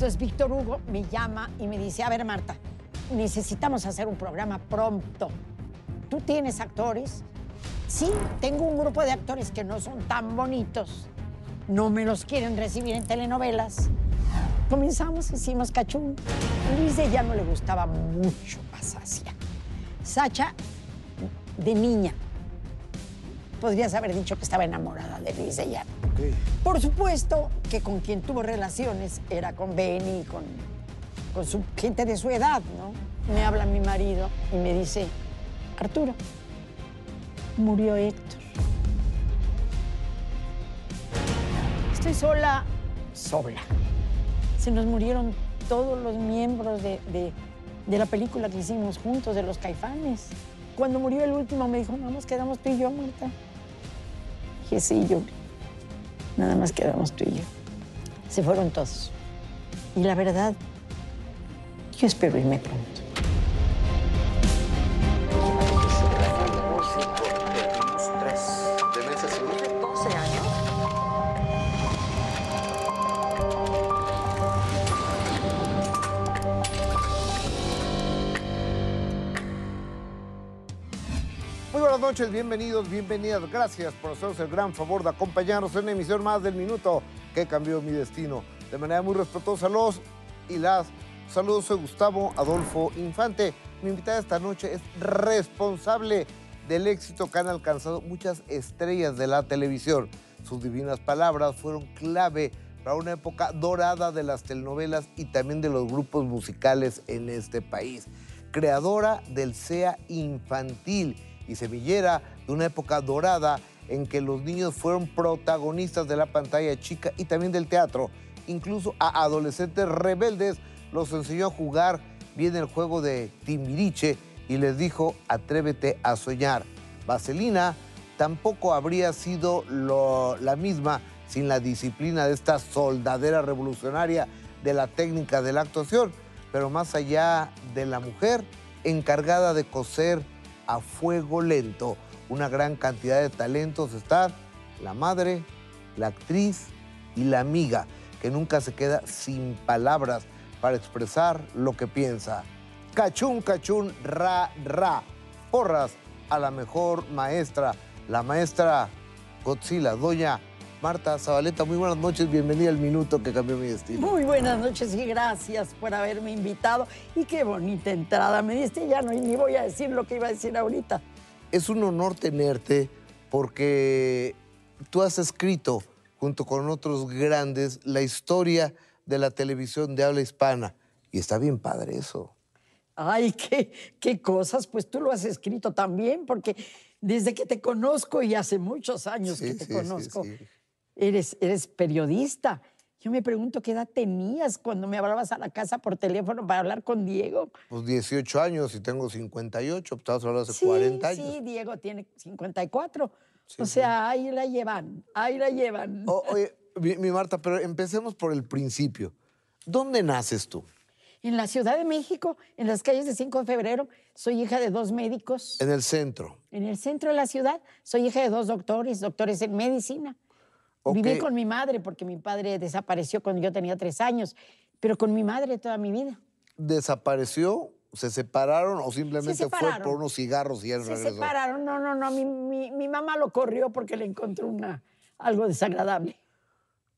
Entonces Víctor Hugo me llama y me dice, a ver Marta, necesitamos hacer un programa pronto. ¿Tú tienes actores? Sí, tengo un grupo de actores que no son tan bonitos. No me los quieren recibir en telenovelas. Comenzamos, hicimos cachún. Luis de ya no le gustaba mucho Pasacia. Sacha, de niña, podrías haber dicho que estaba enamorada de Luis de Llano. Por supuesto que con quien tuvo relaciones era con Benny, con, con su gente de su edad, ¿no? Me habla mi marido y me dice, Arturo, murió Héctor. Estoy sola, sola. Se nos murieron todos los miembros de, de- la película que hicimos juntos, de los caifanes. Cuando murió el último me dijo, no, nos quedamos tú y yo, Marta. Dije, sí, yo. Nada más quedamos tú y yo. Se fueron todos. Y la verdad, yo espero irme pronto. Noches, bienvenidos, bienvenidas. Gracias por hacernos el gran favor de acompañarnos en una emisión más del Minuto que cambió mi destino. De manera muy respetuosa, los y las saludos. Soy Gustavo Adolfo Infante. Mi invitada esta noche es responsable del éxito que han alcanzado muchas estrellas de la televisión. Sus divinas palabras fueron clave para una época dorada de las telenovelas y también de los grupos musicales en este país. Creadora del SEA infantil y semillera de una época dorada en que los niños fueron protagonistas de la pantalla chica y también del teatro. Incluso a adolescentes rebeldes los enseñó a jugar bien el juego de Timbiriche y les dijo, atrévete a soñar. Vaselina tampoco habría sido lo- la misma sin la disciplina de esta soldadera revolucionaria de la técnica de la actuación, pero más allá de la mujer encargada de coser a fuego lento una gran cantidad de talentos está la madre, la actriz y la amiga, que nunca se queda sin palabras para expresar lo que piensa. Cachún, cachún, ra, ra. Porras a la mejor maestra, la maestra Godzilla, doña Marta Zabaleta. Muy buenas noches, bienvenida al minuto que cambió mi destino. Muy buenas noches y gracias por haberme invitado. Y qué bonita entrada me diste ya, no, y ni voy a decir lo que iba a decir ahorita. Es un honor tenerte porque tú has escrito, junto con otros grandes, la historia de la televisión de habla hispana. Y está bien padre eso. Ay, qué, qué cosas, pues tú lo has escrito también, porque desde que te conozco y hace muchos años Sí, que te sí, conozco, sí. Eres, eres periodista. Yo me pregunto qué edad tenías cuando me hablabas a la casa por teléfono para hablar con Diego. Pues 18 años y tengo 58, pues estabas hablando hace Sí, 40 años. sí, Diego tiene 54. Sí, o sea, ahí la llevan, ahí la llevan. O- oye, mi, mi Marta, pero empecemos por el principio. ¿Dónde naces tú? En la Ciudad de México, en las calles de 5 de febrero, soy hija de dos médicos. En el centro. En el centro de la ciudad, soy hija de dos doctores, doctores en medicina. Viví con mi madre porque mi padre desapareció cuando yo tenía tres años, pero con mi madre toda mi vida. ¿Desapareció? ¿Se separaron o simplemente fue separaron. por unos cigarros y ya no Se regresó? separaron, no, no, no, mi, mi- mi mamá lo corrió porque le encontró una, algo desagradable.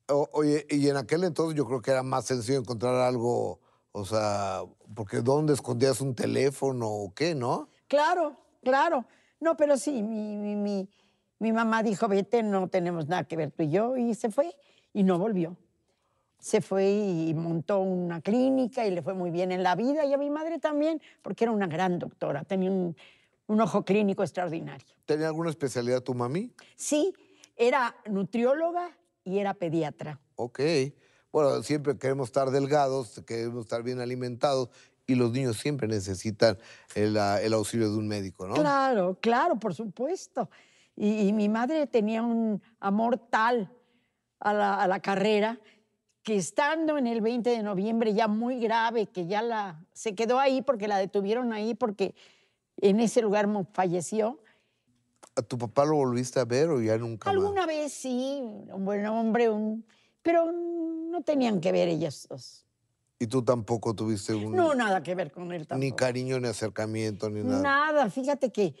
O- oye, y en aquel entonces yo creo que era más sencillo encontrar algo, o sea, porque ¿dónde escondías un teléfono o qué, no? Claro, claro. No, pero sí, mi, mi, mi, mamá dijo, vete, no tenemos nada que ver tú y yo, y se fue y no volvió. Se fue y montó una clínica y le fue muy bien en la vida, y a mi madre también, porque era una gran doctora, tenía un, un ojo clínico extraordinario. ¿Tenía alguna especialidad tu mami? Sí, era nutrióloga y era pediatra. Ok. Bueno, siempre queremos estar delgados, queremos estar bien alimentados y los niños siempre necesitan el, ah, el auxilio de un médico, ¿no? Claro, claro, por supuesto. Y, y mi madre tenía un amor tal a la, a la carrera que estando en el 20 de noviembre ya muy grave, que ya la se quedó ahí porque la detuvieron ahí porque en ese lugar falleció. ¿A tu papá lo volviste a ver o ya nunca más? Alguna vez sí, un buen hombre, un, pero no tenían que ver ellos dos. ¿Y tú tampoco tuviste un... No, nada que ver con él tampoco. Ni cariño, ni acercamiento, ni nada. Nada, fíjate que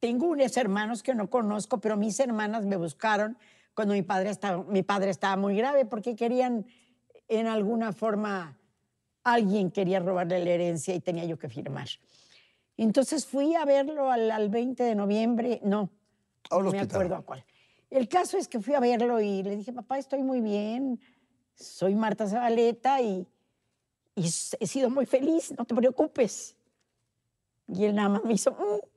tengo unos hermanos que no conozco, pero mis hermanas me buscaron cuando mi padre estaba, mi padre estaba muy grave porque querían en alguna forma, alguien quería robarle la herencia y tenía yo que firmar. Entonces fui a verlo al, al 20 de noviembre, no, no me hospital. acuerdo a cuál. El caso es que fui a verlo y le dije, papá, estoy muy bien, soy Marta Zabaleta y, y he sido muy feliz, no te preocupes. Y él nada más me hizo, "Mm".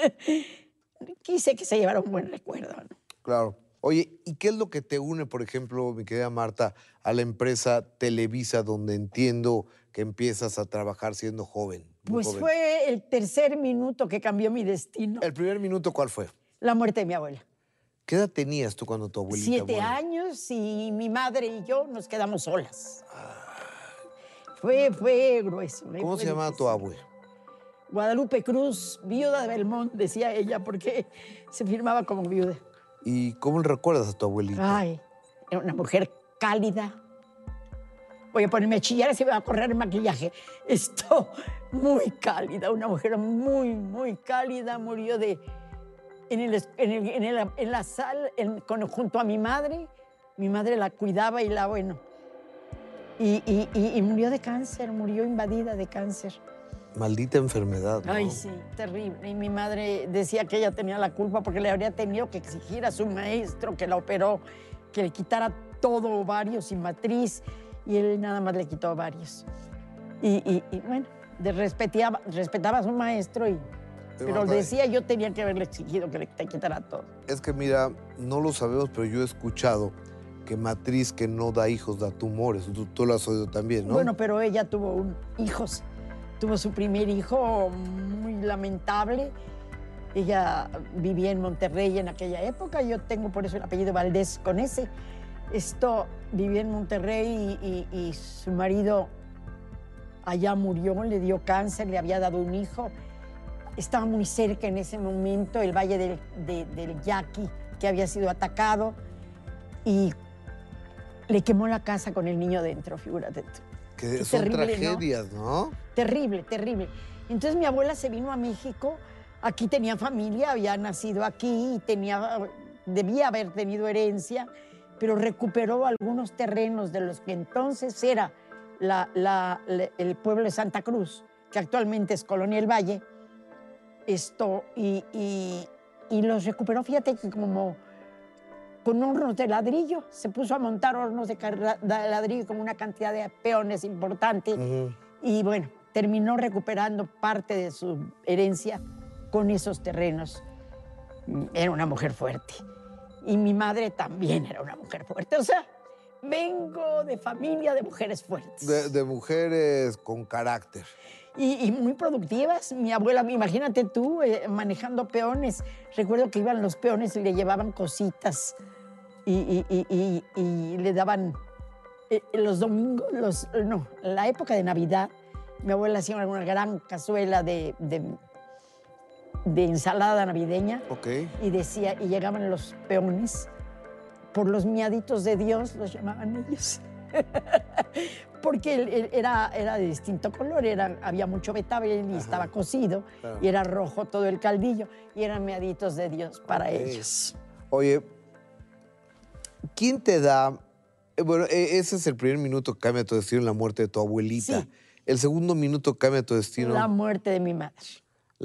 quise que se llevara un buen recuerdo. ¿no? Claro. Oye, ¿y qué es lo que te une, por ejemplo, mi querida Marta, a la empresa Televisa, donde entiendo que empiezas a trabajar siendo joven? Pues joven? fue el tercer minuto que cambió mi destino, ¿El primer minuto cuál fue? la muerte de mi abuela. ¿Qué edad tenías tú cuando tu abuelita Siete años y mi madre y yo nos quedamos solas. Fue, fue grueso. ¿Cómo Fue se llamaba tu difícil. Guadalupe Cruz, viuda de Belmont, decía ella, porque se firmaba como viuda. ¿Y cómo recuerdas a tu abuelita? Ay, era una mujer cálida. Voy a ponerme a chillar y se me va a correr el maquillaje. Esto, muy cálida, una mujer muy, muy cálida. Murió de, en, el, en, el- en el- en la sala, en- con- junto a mi madre. Mi madre la cuidaba y la, bueno. Y, y- y- y murió de cáncer, murió invadida de cáncer. Maldita enfermedad. ¿no? Ay, sí, terrible. Y mi madre decía que ella tenía la culpa porque le habría tenido que exigir a su maestro que la operó, que le quitara todo ovarios y matriz, y él nada más le quitó ovarios. Y, y- y, bueno, respetaba, respetaba a su maestro, y, pero decía yo tenía que haberle exigido que le quitara todo. Es que mira, no lo sabemos, pero yo he escuchado que matriz que no da hijos da tumores. Tú, tú lo has oído también, ¿no? Bueno, pero ella tuvo un, hijos. Tuvo su primer hijo muy lamentable. Ella vivía en Monterrey en aquella época. Yo tengo por eso el apellido Valdés con ese. Esto vivía en Monterrey y, y- y su marido allá murió, le dio cáncer, le había dado un hijo. Estaba muy cerca en ese momento el valle del, de- del Yaqui, que había sido atacado, y le quemó la casa con el niño dentro, figúrate tú. que qué son terrible, ¿no? tragedias, ¿no? Terrible, terrible. Entonces mi abuela se vino a México, aquí tenía familia, había nacido aquí y tenía, debía haber tenido herencia, pero recuperó algunos terrenos de los que entonces era la- la- la- el pueblo de Santa Cruz, que actualmente es Colonia El Valle, esto, y, y- y los recuperó, fíjate que como con hornos de ladrillo, se puso a montar hornos de ladrillo con una cantidad de peones importante. Ujú. Y bueno, terminó recuperando parte de su herencia con esos terrenos. Era una mujer fuerte. Y mi madre también era una mujer fuerte. O sea, vengo de familia de mujeres fuertes. de, de mujeres con carácter. Y, y muy productivas. Mi abuela, imagínate tú, eh, manejando peones. Recuerdo que iban los peones y le llevaban cositas y- y- y le daban eh, los domingos, los, no, la época de Navidad, mi abuela hacía una gran cazuela de, de, de ensalada navideña Ok. y decía, y llegaban los peones, por los miaditos de Dios, los llamaban ellos. Porque era, era de distinto color, era, había mucho betabel y estaba cocido, Claro. y era rojo todo el caldillo, y eran miaditos de Dios para ellos. Oye, ¿quién te da? eh, Bueno, eh, ese es el primer minuto que cambia tu destino, la muerte de tu abuelita. Sí. El segundo minuto cambia tu destino, La la... muerte de mi madre.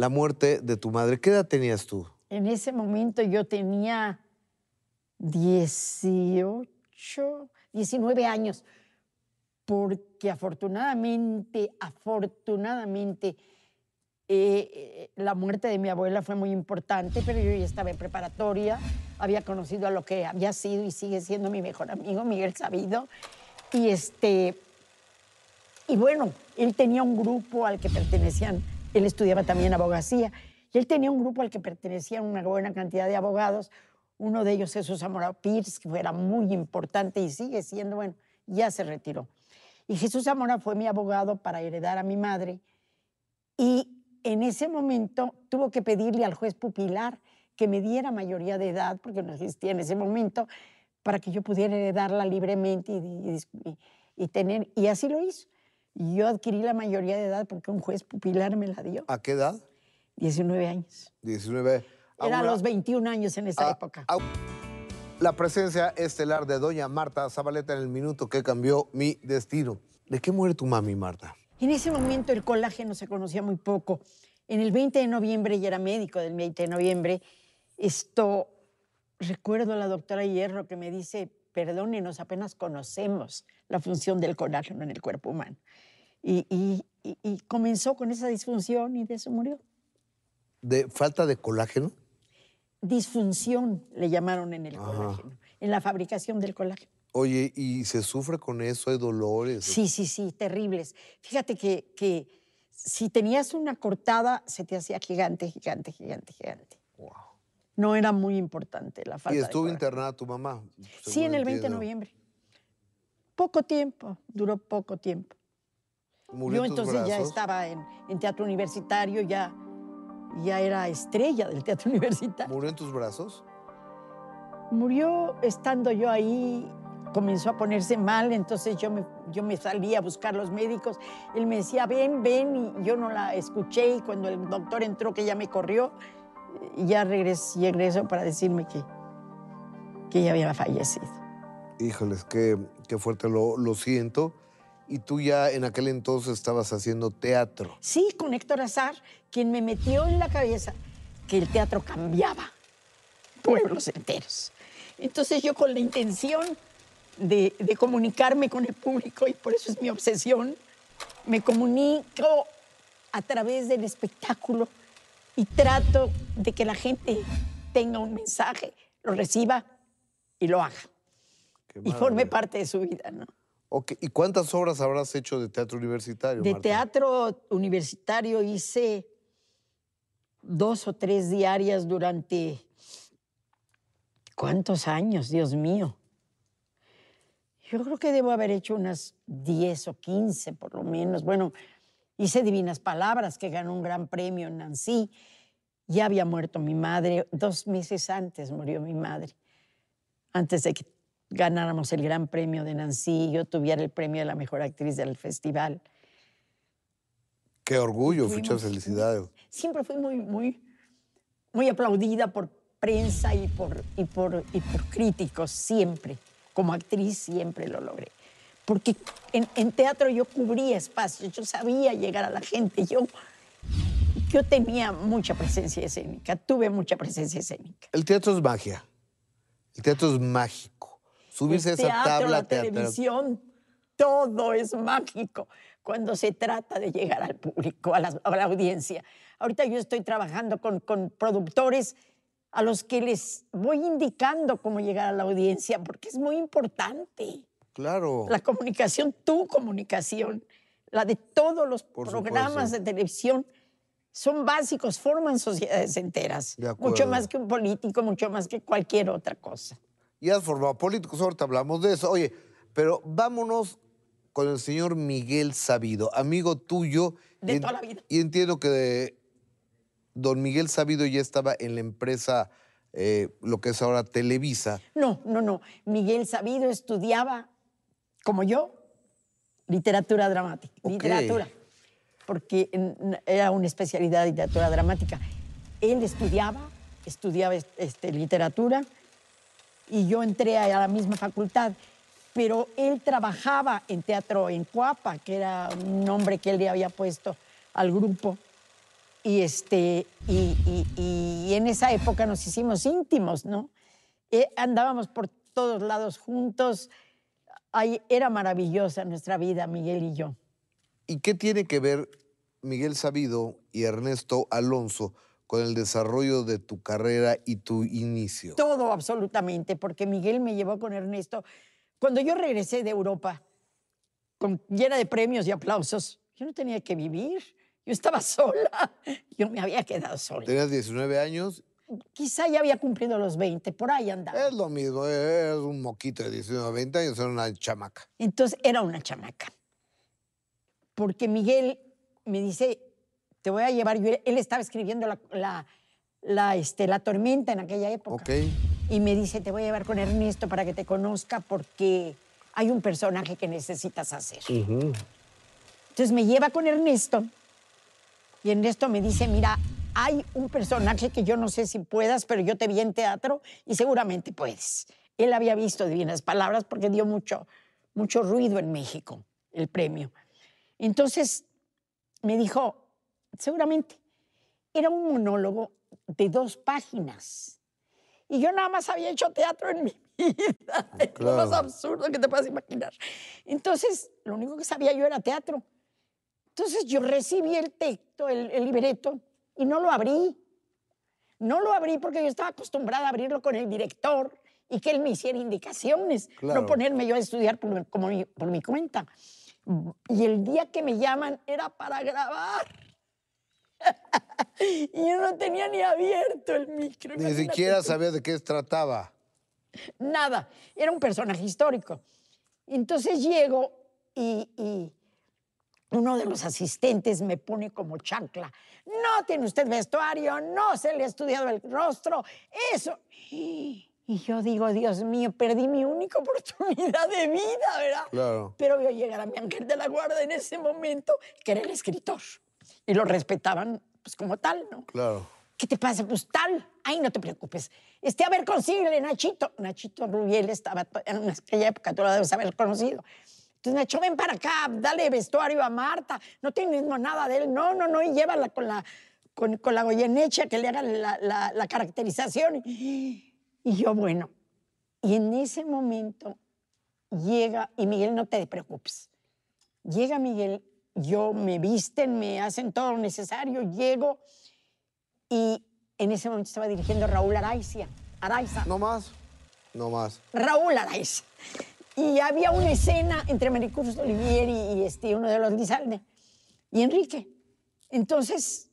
muerte de tu madre. ¿Qué edad tenías tú? En ese momento yo tenía 18, 19 años, porque afortunadamente, afortunadamente, eh, eh, la muerte de mi abuela fue muy importante, pero yo ya estaba en preparatoria, había conocido a lo que había sido y sigue siendo mi mejor amigo, Miguel Sabido, y este, y bueno, él tenía un grupo al que pertenecían, él estudiaba también abogacía, y él tenía un grupo al que pertenecían una buena cantidad de abogados. Uno de ellos, Jesús Zamora Pierce, que era muy importante y sigue siendo, bueno, ya se retiró. Y Jesús Zamora fue mi abogado para heredar a mi madre. Y en ese momento tuvo que pedirle al juez pupilar que me diera mayoría de edad, porque no existía en ese momento, para que yo pudiera heredarla libremente y tener. Y así lo hizo. Y yo adquirí la mayoría de edad porque un juez pupilar me la dio. ¿A qué edad? 19 años. 19. Era a los 21 años en esa a- época. a- la presencia estelar de doña Marta Zabaleta en el minuto que cambió mi destino. ¿De qué muere tu mami, Marta? En ese momento el colágeno se conocía muy poco. En el 20 de noviembre, y era médico del 20 de noviembre, esto, recuerdo a la doctora Hierro que me dice, perdónenos, apenas conocemos la función del colágeno en el cuerpo humano. Y, y- y- y comenzó con esa disfunción y de eso murió. ¿De falta de colágeno? Disfunción le llamaron en el Ajá. colágeno, en la fabricación del colágeno. Oye, ¿y se sufre con eso? ¿Hay dolores? Sí, sí, sí, terribles. Fíjate que, que si tenías una cortada, se te hacía gigante, gigante, gigante, gigante. No era muy importante la falta ¿Y de estuvo colágeno. internada tu mamá? Sí, en el 20 de entiendo. noviembre. Poco tiempo, duró poco tiempo. ¿Murió Yo entonces ya brazos? estaba en, en teatro universitario, ya, ya era estrella del teatro universitario. ¿Murió en tus brazos? Murió estando yo ahí, comenzó a ponerse mal, entonces yo me, yo me salí a buscar los médicos. Él me decía, ven, ven, y yo no la escuché y cuando el doctor entró que ya me corrió, ya regresó, regresó para decirme que, que ella había fallecido. Híjoles, qué, qué fuerte, lo, lo siento. Y tú ya en aquel entonces estabas haciendo teatro. Sí, con Héctor Azar, quien me metió en la cabeza que el teatro cambiaba pueblos enteros. Entonces yo con la intención de, de comunicarme con el público, y por eso es mi obsesión, me comunico a través del espectáculo y trato de que la gente tenga un mensaje, lo reciba y lo haga. Y forme parte de su vida, ¿no? Ok, ¿Y cuántas obras habrás hecho de teatro universitario? De Marta? teatro universitario hice dos o tres diarias durante ¿cuántos años, Dios mío? Yo creo que debo haber hecho unas 10 o 15 por lo menos. Bueno, hice Divinas Palabras, que ganó un gran premio en Nancy. Ya había muerto mi madre, dos meses antes murió mi madre, antes de que ganáramos el gran premio de Nancy, yo tuviera el premio de la mejor actriz del festival. Qué orgullo, Fuimos- muchas felicidades. Siempre fui muy, muy, muy aplaudida por prensa y por, y, por, y por críticos, siempre. Como actriz siempre lo logré. Porque en, en teatro yo cubría espacios, yo sabía llegar a la gente, yo, yo tenía mucha presencia escénica, tuve mucha presencia escénica. El teatro es magia. El teatro es mágico. Subirse El a esa tabla la televisión, todo es mágico cuando se trata de llegar al público, a la, a la audiencia. Ahorita yo estoy trabajando con, con productores a los que les voy indicando cómo llegar a la audiencia, porque es muy importante. Claro. La comunicación, tu comunicación, la de todos los Por programas supuesto. de televisión, son básicos, forman sociedades enteras. De Mucho más que un político, mucho más que cualquier otra cosa. Y has formado políticos, ahorita hablamos de eso. Oye, pero vámonos con el señor Miguel Sabido, amigo tuyo. De toda la vida. Y entiendo que de- don Miguel Sabido ya estaba en la empresa, eh, lo que es ahora Televisa. No, no, no. Miguel Sabido estudiaba, como yo, literatura dramática. Ok. Literatura. Porque era una especialidad de literatura dramática. Él estudiaba, estudiaba este, literatura y yo entré a la misma facultad. Pero él trabajaba en teatro en Coapa, que era un nombre que él le había puesto al grupo. Y, este, y, y- y en esa época nos hicimos íntimos, ¿no? Eh, andábamos por todos lados juntos. Era maravillosa nuestra vida, Miguel y yo. ¿Y qué tiene que ver Miguel Sabido y Ernesto Alonso con el desarrollo de tu carrera y tu inicio? Todo absolutamente, porque Miguel me llevó con Ernesto. Cuando yo regresé de Europa, con, llena de premios y aplausos, yo no tenía que vivir. Yo estaba sola. Yo me había quedado sola. Tenías 19 años, Quizá ya había cumplido los 20, por ahí andaba. es lo mismo, eres un moquito de 19 20 años, era una chamaca. Entonces era una chamaca. Porque Miguel me dice, te voy a llevar, yo- él estaba escribiendo la, la, la, este, la tormenta en aquella época. Ok. Y me dice, te voy a llevar con Ernesto para que te conozca porque hay un personaje que necesitas hacer. Entonces me lleva con Ernesto y Ernesto me dice, mira, hay un personaje que yo no sé si puedas, pero yo te vi en teatro y seguramente puedes. Él había visto Divinas Palabras porque dio mucho, mucho ruido en México el premio. Entonces me dijo, seguramente, era un monólogo de dos páginas. Y yo nada más había hecho teatro en mi vida. Es lo más absurdo que te puedas imaginar. Entonces, lo único que sabía yo era teatro. Entonces yo recibí el texto, el, el libreto, y no lo abrí. No lo abrí porque yo estaba acostumbrada a abrirlo con el director y que él me hiciera indicaciones, no ponerme yo a estudiar por, como por mi cuenta. Y el día que me llaman era para grabar. y yo no tenía ni abierto el micro. Ni siquiera sabía de qué trataba. Nada, era un personaje histórico. Entonces llego y, y uno de los asistentes me pone como chancla. No tiene usted vestuario, no se le ha estudiado el rostro, eso. Y yo digo, Dios mío, perdí mi única oportunidad de vida, ¿verdad? Claro. Pero vio llegar a mi ángel de la guarda en ese momento, que era el escritor. Y lo respetaban pues como tal, ¿no? Claro. ¿Qué te pasa? Pues tal. Ay, no te preocupes. Este, a ver, consíguele, Nachito. Nachito Rubiel estaba en aquella época, tú lo debes haber conocido. Entonces Nacho, ven para acá, dale vestuario a Marta, no tienes nada de él, no, no, no, y llévala con la, con, con la Goyeneche que le haga la, la, la caracterización. Y, y yo, bueno, y en ese momento llega, y Miguel, no te preocupes, llega Miguel, yo me visten, me hacen todo lo necesario, llego, y en ese momento estaba dirigiendo Raúl Araiza. Araiza. No más, no más. Raúl Araiza. Y había una escena entre Maricruz Olivier y, este, uno de los Lizalde y Enrique. Entonces,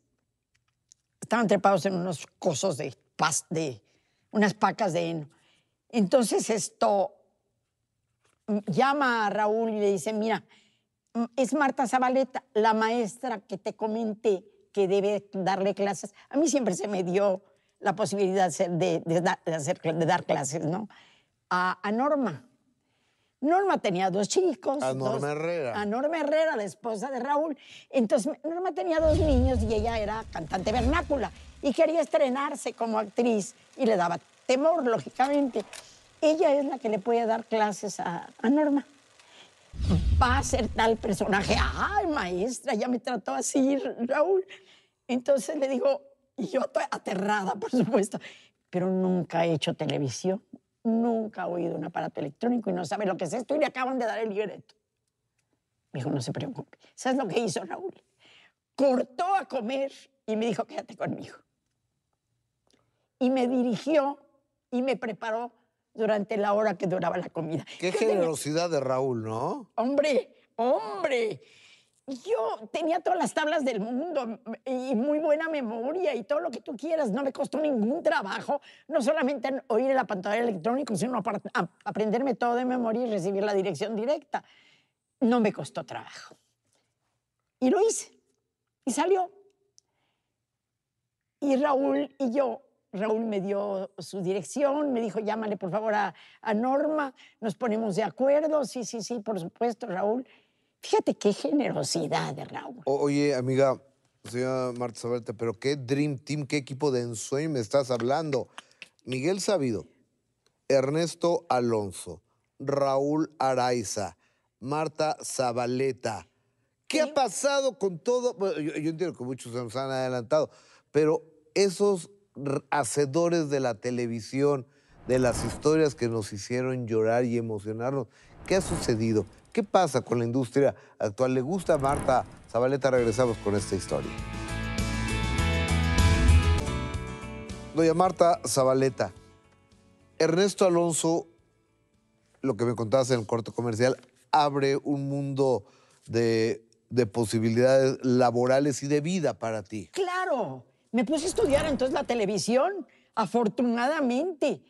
estaban trepados en unos cosos de, pas, de unas pacas de heno. Entonces, esto llama a Raúl y le dice, mira, es Marta Zabaleta, la maestra que te comenté que debe darle clases. A mí siempre se me dio la posibilidad de, de, de dar clases, ¿no? A Norma. Norma tenía dos chicos. A Norma dos, Herrera. A Norma Herrera, la esposa de Raúl. Entonces, Norma tenía dos niños y ella era cantante vernácula y quería estrenarse como actriz y le daba temor, lógicamente. Ella es la que le puede dar clases a, a Norma. Va a ser tal personaje. Ay, maestra, ya me trató así, Raúl. Entonces le digo, y yo estoy aterrada, por supuesto, pero nunca he hecho televisión nunca ha oído un aparato electrónico y no sabe lo que es esto y le acaban de dar el libreto. Me dijo, no se preocupe. ¿Sabes lo que hizo Raúl? Cortó a comer y me dijo, quédate conmigo. Y me dirigió y me preparó durante la hora que duraba la comida. Qué generosidad de Raúl, ¿no? Hombre, hombre. Yo tenía todas las tablas del mundo y muy buena memoria y todo lo que tú quieras. No me costó ningún trabajo, no solamente oír en la pantalla electrónica, sino aprenderme todo de memoria y recibir la dirección directa. No me costó trabajo. Y lo hice. Y salió. Y Raúl y yo, Raúl me dio su dirección, me dijo, llámale por favor a, a Norma, nos ponemos de acuerdo. Sí, sí, sí, por supuesto, Raúl. Fíjate qué generosidad de Raúl. oye, amiga, señora Marta Zabaleta, pero qué Dream Team, qué equipo de ensueño me estás hablando. Miguel Sabido, Ernesto Alonso, Raúl Araiza, Marta Zabaleta. ¿Qué ha pasado con todo? yo, yo, entiendo que muchos se nos han adelantado, pero esos hacedores de la televisión, de las historias que nos hicieron llorar y emocionarnos, ¿qué ha sucedido? ¿Qué pasa con la industria actual? ¿Le gusta a Marta Zabaleta? Regresamos con esta historia. Doña Marta Zabaleta, Ernesto Alonso, lo que me contabas en el corto comercial, abre un mundo de, de posibilidades laborales y de vida para ti. Claro, me puse a estudiar entonces la televisión, afortunadamente.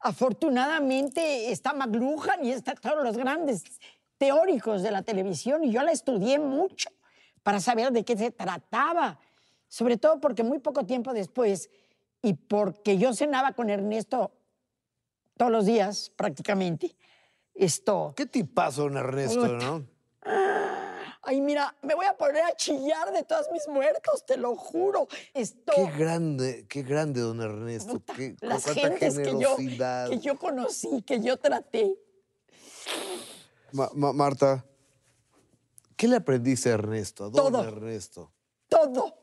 Afortunadamente está McLuhan y está todos los grandes teóricos de la televisión y yo la estudié mucho para saber de qué se trataba, sobre todo porque muy poco tiempo después y porque yo cenaba con Ernesto todos los días prácticamente, esto... ¿Qué tipazo, don Ernesto, no? Ay, mira, me voy a poner a chillar de todos mis muertos, te lo juro. Esto, Qué grande, qué grande, don Ernesto. puta, Qué, las gentes que yo, que yo conocí, que yo traté. Ma- ma- Marta, ¿qué le aprendiste a Ernesto? ¿A don Todo. Ernesto? todo.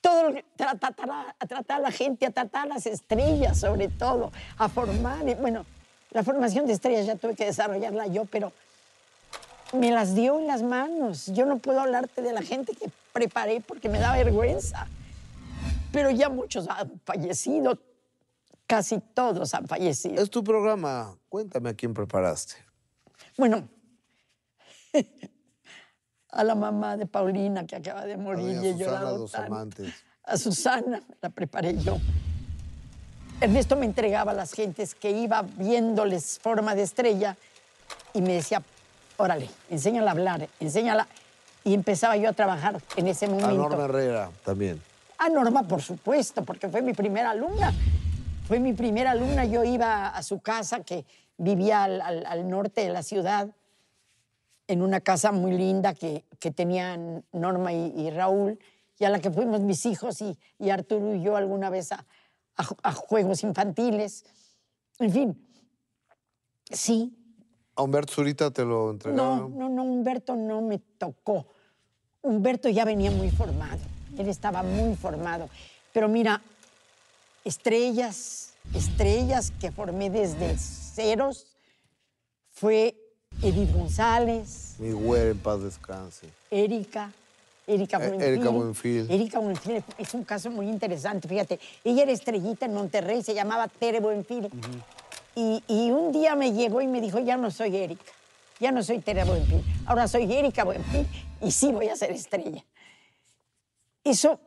Todo lo que- tra- a, a tratar a la gente, a tratar a las estrellas sobre todo, a formar. y, Bueno, la formación de estrellas ya tuve que desarrollarla yo, pero me las dio en las manos. Yo no puedo hablarte de la gente que preparé porque me da vergüenza. Pero ya muchos han fallecido, casi todos han fallecido. Es tu programa. Cuéntame a quién preparaste. Bueno, a la mamá de Paulina que acaba de A morir y he llorado Dos tanto. Amantes. A Susana la preparé yo. Ernesto me entregaba a las gentes que iba viéndoles forma de estrella y me decía, órale, enséñala a hablar, enséñala. Y empezaba yo a trabajar en ese A momento. Norma Herrera también. A Norma, por supuesto, porque fue mi primera alumna. Fue mi primera alumna. Yo iba a su casa, que vivía al, al- al norte de la ciudad, en una casa muy linda que, que tenían Norma y, y Raúl, y a la que fuimos mis hijos y, y Arturo y yo alguna vez a, a a juegos infantiles. En fin, sí, ¿A Humberto Zurita te lo no, entregaron? no, no, Humberto no me tocó. Humberto ya venía muy formado, él estaba muy formado. Pero mira, estrellas, estrellas que formé desde ceros, fue Edith González, Mi güey, en paz descanse. Erika, Erika Eh, Buenfil. Erika Buenfil. Erika Buenfil es un caso muy interesante, fíjate. Ella era estrellita en Monterrey, se llamaba Tere Buenfil. y, y un día me llegó y me dijo, ya no soy Erika, ya no soy Tere Buenfil, ahora soy Erika Buenfil y sí voy a ser estrella. Eso,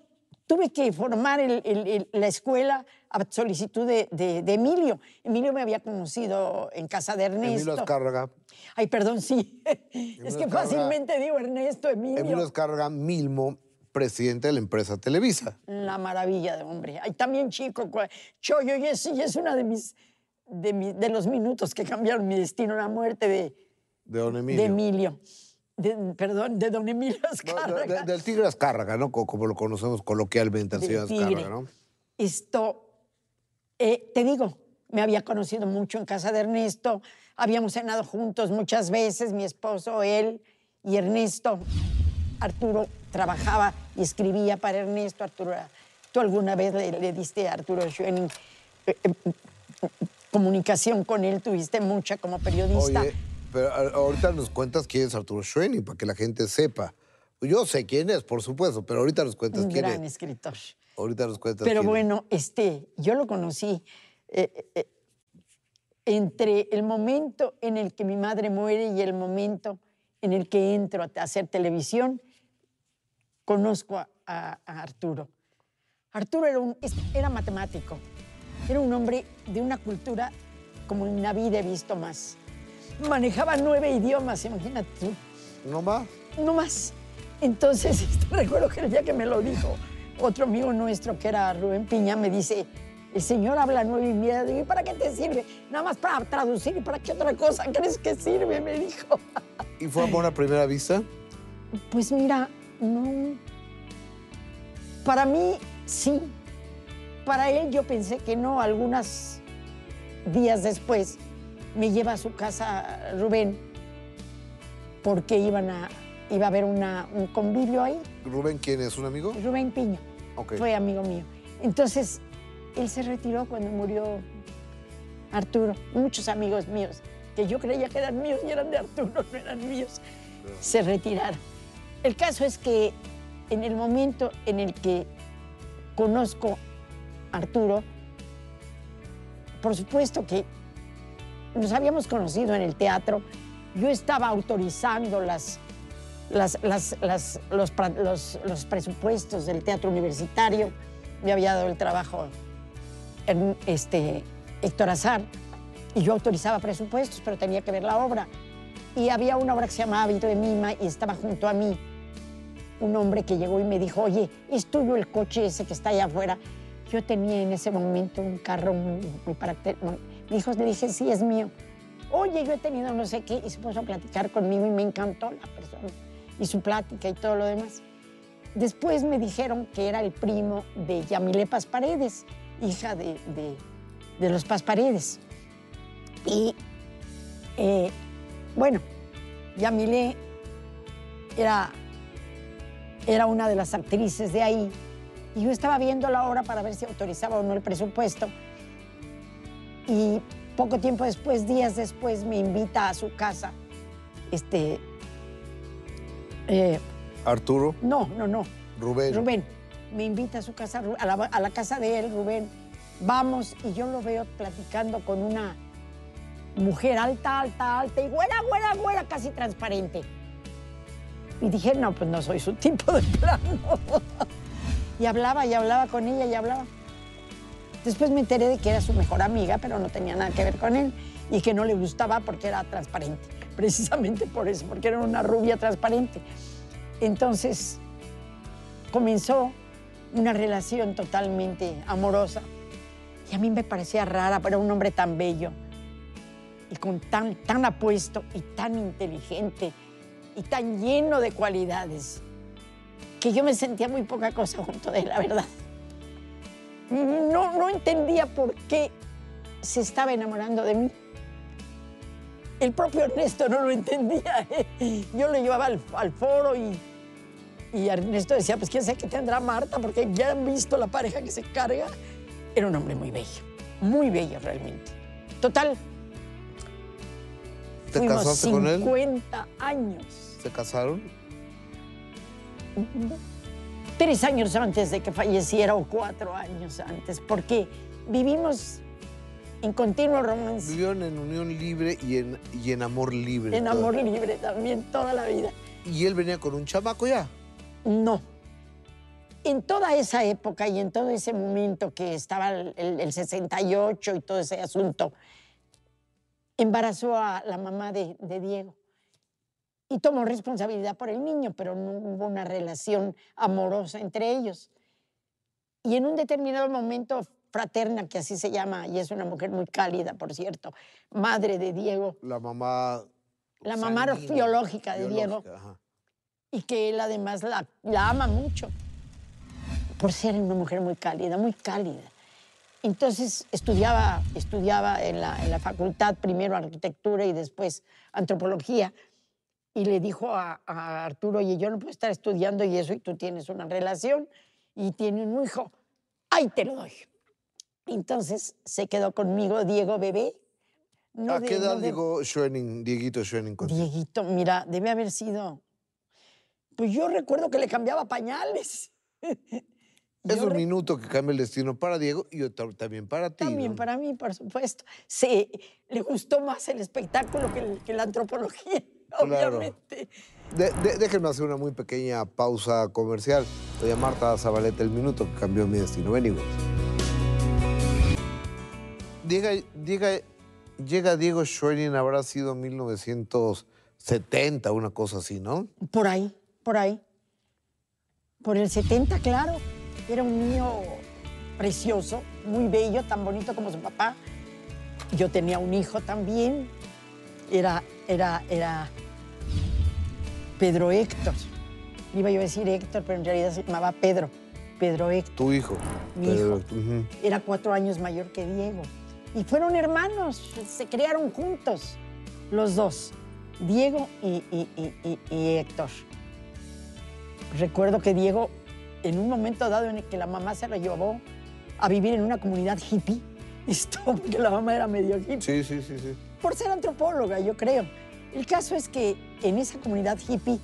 tuve que formar el- el- el- la escuela a solicitud de, de- de Emilio. Emilio me había conocido en casa de Ernesto. Emilio Azcárraga. Ay, perdón, sí. es que Azcárraga. fácilmente digo Ernesto, Emilio. Emilio Azcárraga Milmo, presidente de la empresa Televisa. La maravilla de hombre. Hay también chico, Choyo, y es, y es una de mis, de, mi- de los minutos que cambiaron mi destino, la muerte de, De don Emilio. de Emilio. De- perdón, de don Emilio No, de- Azcárraga. de- del tigre Azcárraga, ¿no? Co- Como lo conocemos coloquialmente al del señor tigre. Azcárraga, ¿no? Esto, eh, te digo, me había conocido mucho en casa de Ernesto, habíamos cenado juntos muchas veces, mi esposo, él y Ernesto. Arturo trabajaba y escribía para Ernesto. Arturo, tú alguna vez le, le diste a Arturo Schoening eh, eh, comunicación con él, tuviste mucha como periodista. Oye, pero ahorita nos cuentas quién es Arturo Schwening, para que la gente sepa. Yo sé quién es, por supuesto, pero ahorita nos cuentas un quién gran es. escritor. Ahorita nos cuentas Pero quién bueno, este, yo lo conocí eh, eh, entre el momento en el que mi madre muere y el momento en el que entro a hacer televisión, conozco a, a- a Arturo. Arturo era, un- era matemático, era un hombre de una cultura como en la vida he visto más. Manejaba nueve idiomas, imagínate tú ¿No más? no más. Entonces, recuerdo que el día que me lo dijo otro amigo nuestro, que era Rubén Piña, me dice, el señor habla nueve y media. Digo, ¿y para qué te sirve? Nada más para traducir y para qué otra cosa crees que sirve, me dijo. ¿Y fue amor a primera vista? Pues mira, no. Para mí, sí. Para él yo pensé que no. Algunos días después me lleva a su casa Rubén porque iban a, iba a haber una- un convivio ahí. ¿Rubén quién es? ¿Un amigo? Rubén Piño Ok. fue amigo mío. Entonces, él se retiró cuando murió Arturo. Muchos amigos míos, que yo creía que eran míos y eran de Arturo, no eran míos, se retiraron. El caso es que en el momento en el que conozco a Arturo, por supuesto que nos habíamos conocido en el teatro, yo estaba autorizando las, las- las- las- los, los- los presupuestos del teatro universitario, me había dado el trabajo en, este, Héctor Azar, y yo autorizaba presupuestos, pero tenía que ver la obra. Y había una obra que se llamaba Hábito de Mima y estaba junto a mí un hombre que llegó y me dijo, oye, ¿es tuyo el coche ese que está allá afuera? Yo tenía en ese momento un carro muy, muy caracter- muy- Mi hijo le dije, sí, es mío. Oye, yo he tenido no sé qué, y se puso a platicar conmigo y me encantó la persona. Y su plática y todo lo demás. Después me dijeron que era el primo de Yamile Paz Paredes, hija de, de, de los Paz Paredes. Y eh, bueno, Yamile era, era una de las actrices de ahí. Y yo estaba viendo la hora para ver si autorizaba o no el presupuesto. Y poco tiempo después, días después, me invita a su casa. Este. Eh, Arturo, no, no, no. Rubén. Rubén. Me invita a su casa, a la, a la casa de él, Rubén. Vamos, y yo lo veo platicando con una mujer alta, alta, alta, y güera, güera, güera, casi transparente. Y dije, no, pues no soy su tipo de plano. y hablaba, y hablaba con ella, y hablaba. Después me enteré de que era su mejor amiga, pero no tenía nada que ver con él, y que no le gustaba porque era transparente. Precisamente por eso, porque era una rubia transparente. Entonces, comenzó una relación totalmente amorosa. Y a mí me parecía rara para un hombre tan bello y con tan, tan apuesto y tan inteligente y tan lleno de cualidades que yo me sentía muy poca cosa junto de él, la verdad. No, no entendía por qué se estaba enamorando de mí. El propio Ernesto no lo entendía. ¿eh? Yo lo llevaba al, al foro y, y Ernesto decía, pues quién sabe qué tendrá Marta, porque ya han visto la pareja que se carga. Era un hombre muy bello, muy bello realmente. Total, ¿Te fuimos casaste con él? 50 años. ¿Se casaron? Tres años antes de que falleciera o cuatro años antes, porque vivimos en continuo romance, Vivieron en unión libre y en, y en amor libre. en amor libre también toda la vida. Y él venía con un chamaco ya. No. En toda esa época y en todo ese momento que estaba el, el- el 68 y todo ese asunto, embarazó a la mamá de, de Diego y tomó responsabilidad por el niño, pero no hubo una relación amorosa entre ellos. Y en un determinado momento, fraterna, que así se llama, y es una mujer muy cálida, por cierto, madre de Diego, La mamá. La mamá sanguínea, biológica de Diego. biológica, ajá. y que él además la, la ama mucho, por ser una mujer muy cálida, muy cálida. Entonces estudiaba, estudiaba en la, en la facultad, primero arquitectura y después antropología, y le dijo a, a Arturo, oye, yo no puedo estar estudiando y eso, y tú tienes una relación y tienes un hijo, ahí te lo doy. Entonces se quedó conmigo Diego Bebé. no ¿A de- qué edad no de- llegó Schoening, Dieguito Schoening? contigo? Dieguito, mira, debe haber sido. Pues yo recuerdo que le cambiaba pañales. Es un minuto que cambia el destino para Diego y otro también para ti. También ¿no? para mí, por supuesto. Sí, le gustó más el espectáculo que, el- que la antropología, Claro. obviamente. De- de- déjenme hacer una muy pequeña pausa comercial. Doña Marta Zabaleta, el minuto que cambió mi destino. Venimos. Diga, diga, llega Diego Schoening, habrá sido 1970, una cosa así, ¿no? Por ahí, por ahí. Por el 70, claro. Era un niño precioso, muy bello, tan bonito como su papá. Yo tenía un hijo también. Era, era, era Pedro Héctor. Iba yo a decir Héctor, pero en realidad se llamaba Pedro. Pedro Héctor. Tu hijo. Mi Pedro, hijo. Era cuatro años mayor que Diego. Y fueron hermanos, se criaron juntos, los dos, Diego y, y- y- y- Héctor. Recuerdo que Diego, en un momento dado en el que la mamá se lo llevó a vivir en una comunidad hippie, esto porque la mamá era medio hippie, Sí, sí, sí, sí. por ser antropóloga, yo creo. El caso es que en esa comunidad hippie,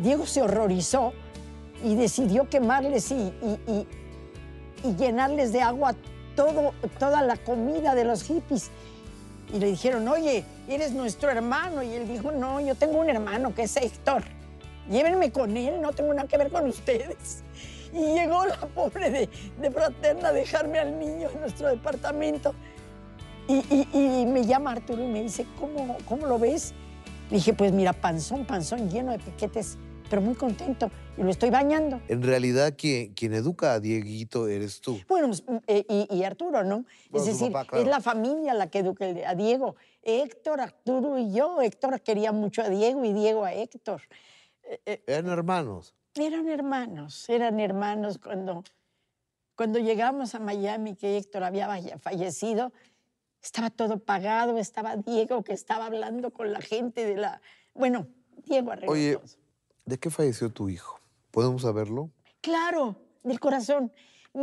Diego se horrorizó y decidió quemarles y- y llenarles de agua todo, toda la comida de los hippies. Y le dijeron, oye, eres nuestro hermano. Y él dijo, no, yo tengo un hermano que es Héctor. Llévenme con él, no tengo nada que ver con ustedes. Y llegó la pobre de, de fraterna a dejarme al niño en nuestro departamento. Y, y- y me llama Arturo y me dice, ¿cómo, cómo lo ves? Le dije, pues mira, panzón, panzón, lleno de piquetes, pero muy contento. Y lo estoy bañando. En realidad, quien, quien educa a Dieguito eres tú. Bueno, pues, eh, y, y Arturo, ¿no? Bueno, es decir, papá, claro. es la familia la que educa a Diego. Héctor, Arturo y yo. Héctor quería mucho a Diego y Diego a Héctor. Eh, eh, Eran hermanos. eran hermanos, eran hermanos cuando, cuando llegamos a Miami, que Héctor había fallecido, estaba todo pagado, estaba Diego que estaba hablando con la gente de la... Bueno, Diego arregló Oye, todo. ¿De qué falleció tu hijo? ¿Podemos saberlo? Claro, del corazón.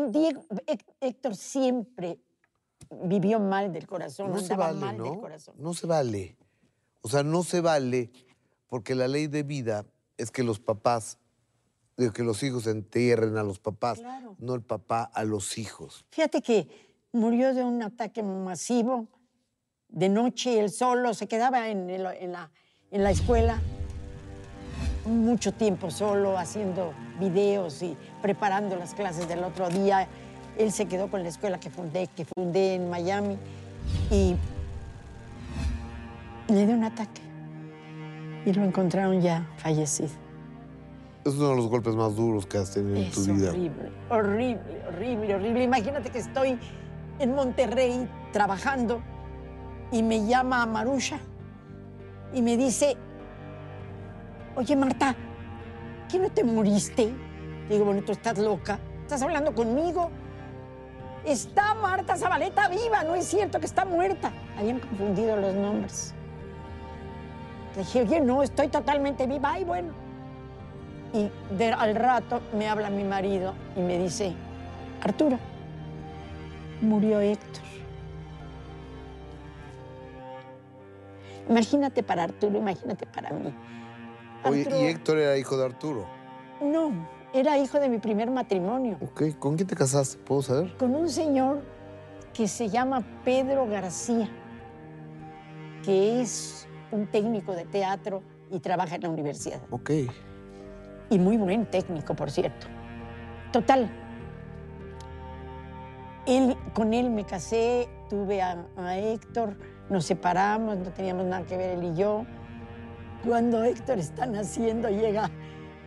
Diego, Hé- Héctor siempre vivió mal del corazón, No se andaba vale, mal del ¿no? corazón. No se vale. O sea, no se vale porque la ley de vida es que los papás, que los hijos entierren a los papás, Claro. no el papá a los hijos. Fíjate que murió de un ataque masivo, de noche, él solo, se quedaba en, el- en la, en la escuela mucho tiempo solo, haciendo videos y preparando las clases del otro día. Él se quedó con la escuela que fundé, que fundé en Miami y le dio un ataque y lo encontraron ya fallecido. Es uno de los golpes más duros que has tenido en Es tu vida. horrible, horrible, horrible, horrible. Imagínate que estoy en Monterrey trabajando y me llama Marusha y me dice, oye Marta, ¿qué no te moriste? Digo, bueno, tú estás loca, estás hablando conmigo. Está Marta Zabaleta viva, no es cierto que está muerta. Habían confundido los nombres. Le dije, oye, no, estoy totalmente viva. Ay, bueno. Y al rato me habla mi marido y me dice, Arturo, murió Héctor. Imagínate para Arturo, imagínate para mí. Oye, y Héctor era hijo de Arturo. No, era hijo de mi primer matrimonio, Ok, ¿con quién te casaste? ¿Puedo saber? con un señor que se llama Pedro García, que es un técnico de teatro y trabaja en la universidad. Ok. Y muy buen técnico, por cierto. Total. Él, con él me casé, tuve a, a Héctor, nos separamos, no teníamos nada que ver él y yo. Cuando Héctor está naciendo, llega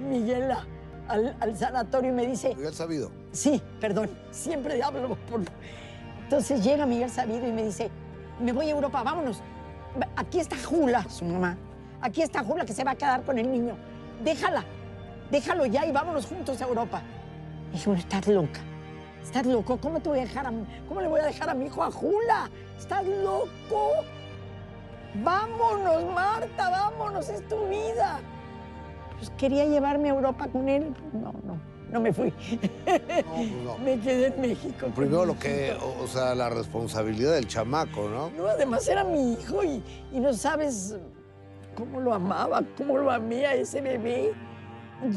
Miguel a- al, al sanatorio y me dice, Miguel Sabido. Sí, perdón, siempre hablo por... Entonces llega Miguel Sabido y me dice, me voy a Europa, vámonos. Aquí está Jula, su mamá. Aquí está Jula que se va a quedar con el niño. Déjala, déjalo ya y vámonos juntos a Europa. Y dije, bueno, estás loca. Estás loco. ¿Cómo te voy a dejar a, cómo le voy a dejar a mi hijo a Jula? Estás loco. Vámonos, Marta, vámonos, es tu vida. Pues quería llevarme a Europa con él. No, no, no me fui. No, pues no. Me quedé en México. Primero lo que, o, sea, la responsabilidad del chamaco, ¿no? No, además era mi hijo y, y no sabes cómo lo amaba, cómo lo amé a ese bebé.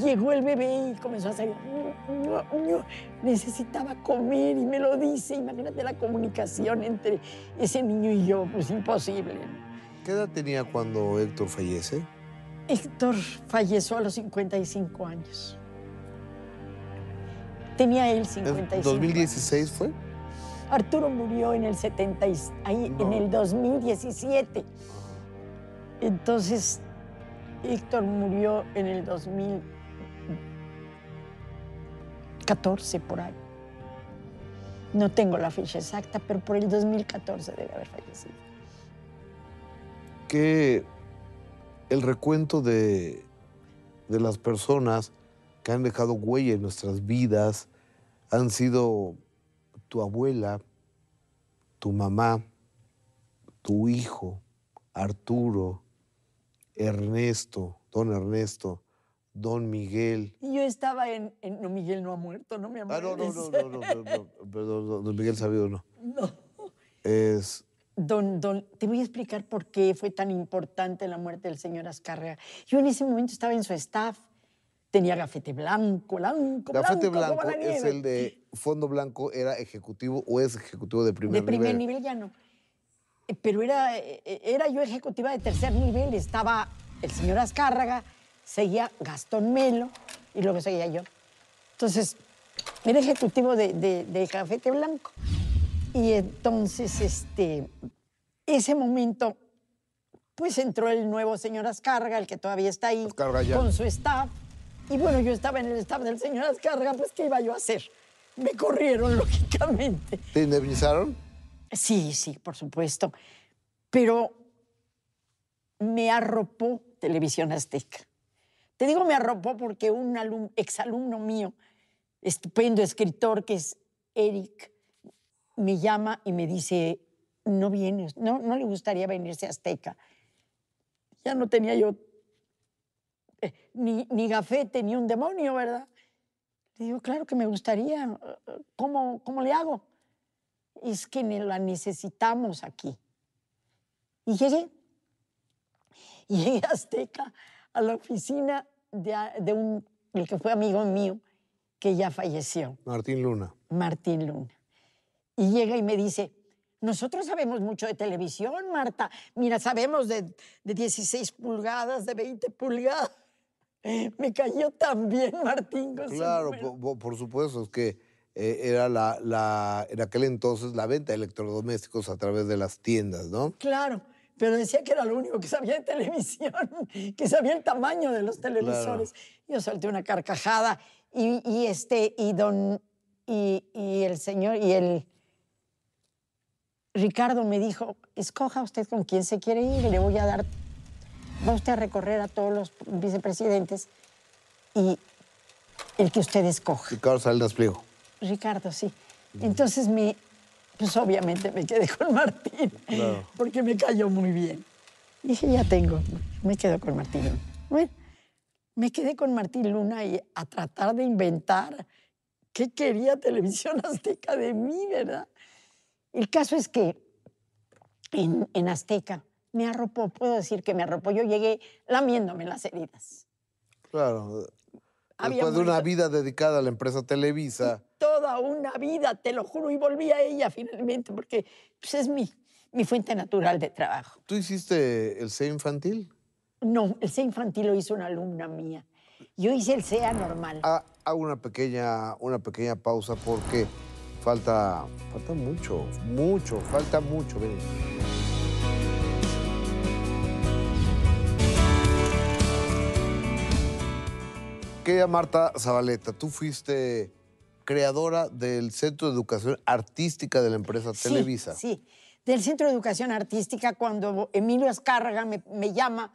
Llegó el bebé y comenzó a hacer... "ñu, ñu, ñu". Necesitaba comer y me lo dice. Imagínate la comunicación entre ese niño y yo, pues imposible. ¿Qué edad tenía cuando Héctor fallece? Héctor falleció a los 55 años. Tenía él ¿Es 55. 2016 fue? Arturo murió en el 70, y- ahí, en el 2017. Entonces, Héctor murió en el 2014, por ahí. No tengo la fecha exacta, pero por el 2014 debe haber fallecido. Que el recuento de, de las personas que han dejado huella en nuestras vidas han sido tu abuela, tu mamá, tu hijo, Arturo, Ernesto, don Ernesto, don Miguel. Y yo estaba en, en- No, Miguel no ha muerto, no me Ah, no, no, no, no, no, no, no, perdón, don- don Miguel Sabido no. No. Es Don, don, te voy a explicar por qué fue tan importante la muerte del señor Azcárraga. Yo en ese momento estaba en su staff. Tenía gafete blanco, blanco, Gafete blanco, Blanco como la es el de Fondo Blanco, ¿era ejecutivo o es ejecutivo de primer De primer nivel? nivel ya no. Eh, Pero era, eh, era yo ejecutiva de tercer nivel. Estaba el señor Azcárraga, seguía Gastón Melo y luego seguía yo. Entonces, era ejecutivo de, de, de Cafete Blanco. Y entonces, este, ese momento, pues entró el nuevo señor Azcárraga, el que todavía está ahí, ya. con su staff. Y bueno, yo estaba en el staff del señor Azcárraga, pues ¿qué iba yo a hacer? Me corrieron, lógicamente. ¿Te indemnizaron? Sí, sí, por supuesto. Pero me arropó Televisión Azteca. Te digo me arropó porque un alum- exalumno mío, estupendo escritor que es Eric, me llama y me dice, no vienes, no, no le gustaría venirse a Azteca. Ya no tenía yo eh, ni, ni gafete ni un demonio, ¿verdad? Le digo, claro que me gustaría. ¿Cómo, cómo le hago? Es que la necesitamos aquí. Y llegué. Y llegué a Azteca, a la oficina de, de un, el que fue amigo mío, que ya falleció, Martín Luna. Martín Luna. Y llega y me dice, nosotros sabemos mucho de televisión, Marta. Mira, sabemos de, de 16 pulgadas, de 20 pulgadas. Me cayó tan bien Martín. Claro, por, supuesto, es que eh, era la, la, en aquel entonces la venta de electrodomésticos a través de las tiendas, ¿no? Claro, pero decía que era lo único que sabía de televisión, que sabía el tamaño de los televisores. Yo solté una carcajada y, y este, y don, y, y el señor, y el Ricardo me dijo, escoja usted con quién se quiere ir, le voy a dar, va usted a recorrer a todos los vicepresidentes y el que usted escoja. Ricardo Salinas Pliego. Ricardo, sí. Entonces me, pues obviamente me quedé con Martín, Claro. porque me cayó muy bien. Dije, ya tengo, me quedo con Martín Luna. Bueno, me quedé con Martín Luna y a tratar de inventar qué quería Televisión Azteca de mí, ¿verdad? El caso es que en, en Azteca me arropó, puedo decir que me arropó. Yo llegué lamiéndome las heridas. Claro. Había Después de una vida dedicada a la empresa Televisa, toda una vida, te lo juro, y volví a ella finalmente, porque pues, es mi, mi fuente natural de trabajo. ¿tú hiciste el C infantil? No, el C infantil lo hizo una alumna mía. Yo hice el CEA normal. Ah, hago una pequeña, una pequeña pausa porque falta, falta mucho, mucho, falta mucho. Querida Marta Zabaleta, tú fuiste creadora del Centro de Educación Artística de la empresa Sí, Televisa. Sí, del Centro de Educación Artística, cuando Emilio Azcárraga me, me llama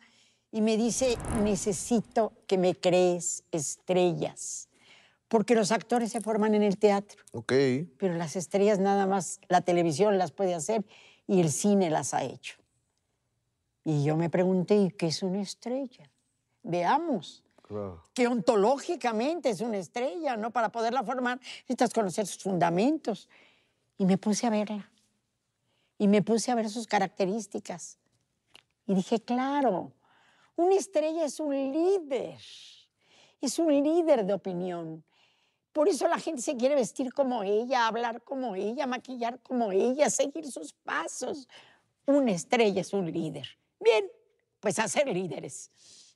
y me dice, necesito que me crees estrellas, porque los actores se forman en el teatro. Ok. pero las estrellas nada más la televisión las puede hacer y el cine las ha hecho. Y yo me pregunté, ¿y qué es una estrella? Veamos, Claro. que ontológicamente es una estrella, ¿no? Para poderla formar necesitas conocer sus fundamentos. Y me puse a verla. Y me puse a ver sus características. Y dije, claro, una estrella es un líder. Es un líder de opinión. Por eso la gente se quiere vestir como ella, hablar como ella, maquillar como ella, seguir sus pasos. Una estrella es un líder. Bien, pues a ser líderes.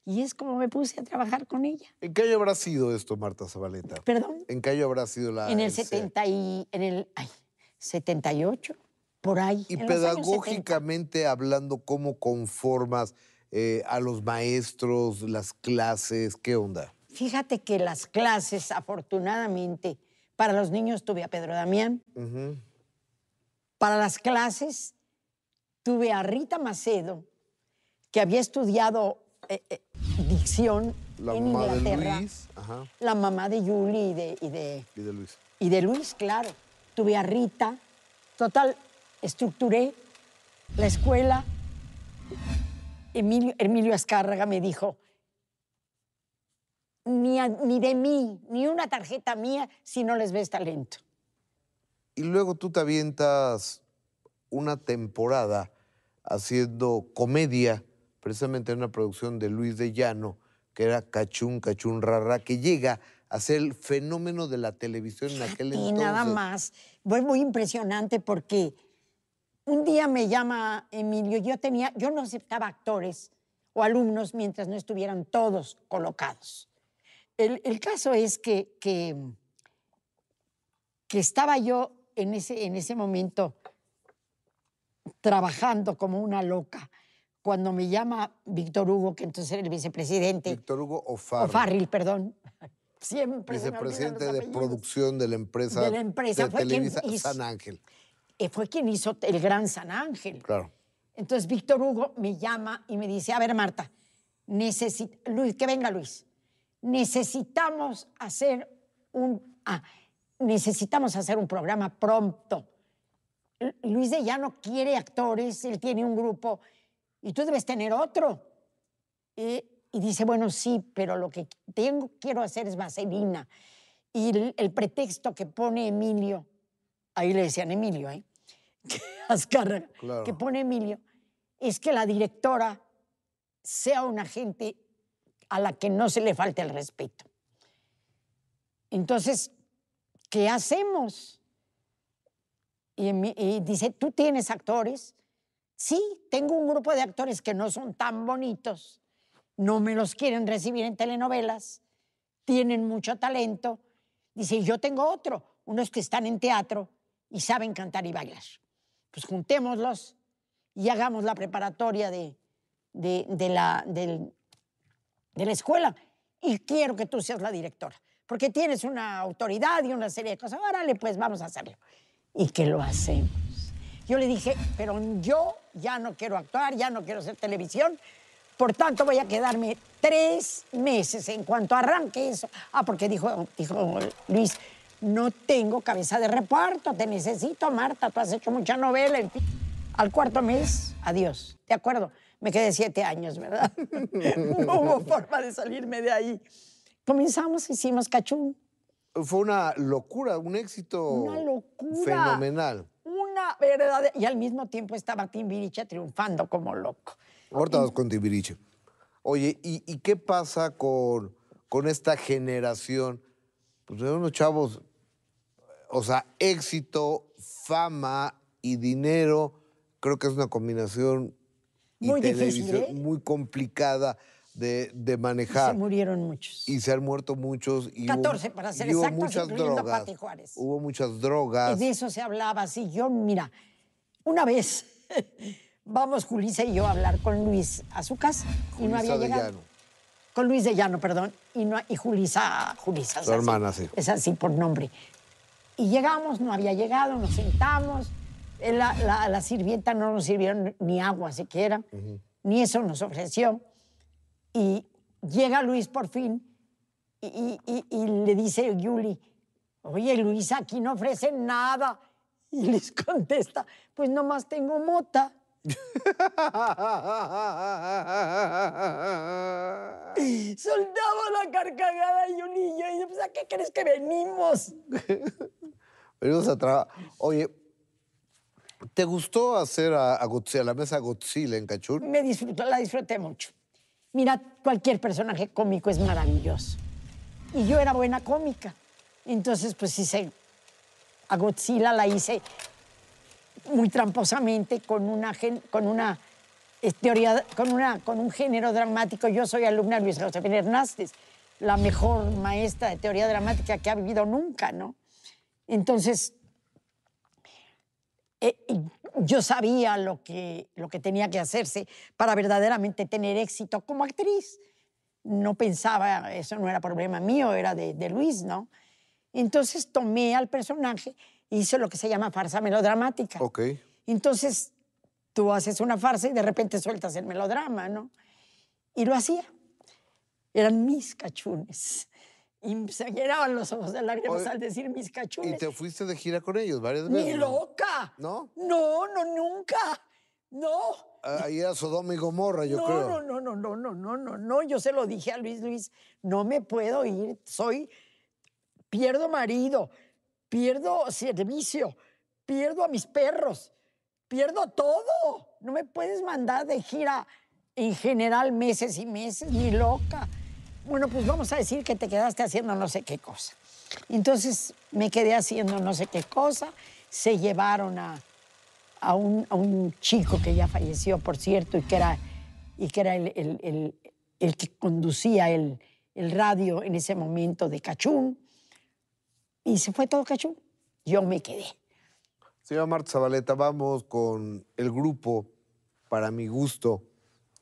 Y es como me puse a trabajar con ella. ¿En qué año habrá sido esto, Marta Zabaleta? Perdón, ¿En qué año habrá sido la en el C? 70 y en el ay, 78, por ahí. Y en los años 70. pedagógicamente hablando, ¿cómo conformas eh, a los maestros, las clases? ¿Qué onda? Fíjate que las clases, afortunadamente, para los niños tuve a Pedro Damián, para las clases tuve a Rita Macedo, que había estudiado eh, eh, dicción La en mamá de Inglaterra. Luis ajá, La mamá de Julie y de, y de, y de Luis. y de Luis, claro. Tuve a Rita. Total, estructuré la escuela. Emilio, Emilio Azcárraga me dijo, ni, a- ni de mí, ni una tarjeta mía si no les ves talento. Y luego tú te avientas una temporada haciendo comedia, precisamente en una producción de Luis de Llano, que era Cachún, Cachún, Rara, que llega a ser el fenómeno de la televisión en aquel Y entonces. nada más. Fue muy impresionante porque un día me llama Emilio, yo tenía, yo no aceptaba actores o alumnos mientras no estuvieran todos colocados. El, el caso es que, que, que estaba yo en ese, en ese momento trabajando como una loca cuando me llama Víctor Hugo, que entonces era el vicepresidente, Víctor Hugo o O'Farrill, Farril, perdón. Siempre vicepresidente de apellidos. producción de la empresa De la empresa, de fue quien Televisa hizo- San Ángel. Eh, fue quien hizo el Gran San Ángel. Claro. Entonces Víctor Hugo me llama y me dice, a ver Marta, necesito, Luis, que venga Luis, necesitamos hacer un, ah, necesitamos hacer un programa pronto. Luis de Llano quiere actores, él tiene un grupo y tú debes tener otro. Y dice, bueno, sí, pero lo que tengo, quiero hacer es vaselina. Y el, el pretexto que pone Emilio, ahí le decían Emilio, ¿eh? Que Azcárraga, Claro. que pone Emilio, es que la directora sea una gente a la que no se le falte el respeto. Entonces, ¿qué hacemos? Y, dice, ¿tú tienes actores? Sí, tengo un grupo de actores que no son tan bonitos, no me los quieren recibir en telenovelas, tienen mucho talento. Dice, yo tengo otro, unos que están en teatro y saben cantar y bailar. Pues juntémoslos y hagamos la preparatoria de, de, de la, del- de la escuela. Y quiero que tú seas la directora, porque tienes una autoridad y una serie de cosas. Órale, pues vamos a hacerlo. Y que lo hacemos. Yo le dije, pero yo ya no quiero actuar, ya no quiero hacer televisión, por tanto voy a quedarme tres meses en cuanto arranque eso. Ah, porque dijo, dijo Luis, no tengo cabeza de reparto, te necesito, Marta, tú has hecho mucha novela. Al cuarto mes, adiós, ¿de acuerdo? Me quedé siete años, ¿verdad? no hubo forma de salirme de ahí. Comenzamos, hicimos cachún. Fue una locura, un éxito Una locura. fenomenal. Una verdad. Y al mismo tiempo estaba Timbiriche triunfando como loco. Ahorita vamos con Tibiriche. Oye, ¿y, y qué pasa con, con esta generación? Pues de unos chavos, o sea, éxito, fama y dinero, creo que es una combinación y Muy difícil, televisión ¿eh? muy complicada de, de Se manejar. murieron muchos. Y se han muerto muchos. Y 14 hubo, para ser y hubo exactos, muchas incluyendo a drogas. Pati Juárez. Hubo muchas drogas. De eso se hablaba así. Yo, mira, una vez vamos Julisa y yo a hablar con Luis a su casa y no había de llegado. Llano. Con Luis de Llano, perdón. Y, no, y Julisa, Julisa. Su así, hermana, sí. Es así por nombre. Y llegamos, no había llegado, nos sentamos. La, la- la sirvienta no nos sirvieron ni agua siquiera, ni eso nos ofreció. Y llega Luis por fin y, y- y- y le dice Yuli, oye Luis, aquí no ofrecen nada. Y les contesta, pues nomás tengo mota. Soltaba la carcajada Yuli y yo, y yo, pues ¿a qué crees que venimos? Venimos a trabajar. Oye, ¿te gustó hacer a, a Godzilla, la mesa Godzilla en Cachún? Me disfrutó, la disfruté mucho. Mira, cualquier personaje cómico es maravilloso. Y yo era buena cómica. Entonces, pues hice a Godzilla, la hice muy tramposamente con una, con una eh, teoría, con, una, con un género dramático. Yo soy alumna de Luis Josefina Hernández, la mejor maestra de teoría dramática que ha vivido nunca, ¿no? Entonces, eh, yo sabía lo que, lo que tenía que hacerse para verdaderamente tener éxito como actriz. No pensaba, eso no era problema mío, era de, de Luis, ¿no? Entonces tomé al personaje e hice lo que se llama farsa melodramática. Ok. Entonces tú haces una farsa y de repente sueltas el melodrama, ¿no? Y lo hacía. Eran mis cachunes. Y se llenaban los ojos de lágrimas Oye, al decir mis ¿Y cachunes. te fuiste de gira con ellos varias ¡Ni veces? ¿no? loca! ¿No? No, no, nunca. No. Ah, Ahí era Sodoma y Gomorra, yo no, creo. no, no, no, no, no, no, no, no. Yo se lo dije a Luis Luis, no me puedo ir, soy, pierdo marido, pierdo servicio, pierdo a mis perros, pierdo todo. No me puedes mandar de gira en general meses y meses, ni loca. Bueno, pues vamos a decir que te quedaste haciendo no sé qué cosa. Entonces me quedé haciendo no sé qué cosa, se llevaron a, a un, a un chico que ya falleció, por cierto, y que era, y que era el, el- el- el que conducía el, radio en ese momento de Cachún. Y se fue todo Cachún. Yo me quedé. Señora Marta Zabaleta, vamos con el grupo, para mi gusto,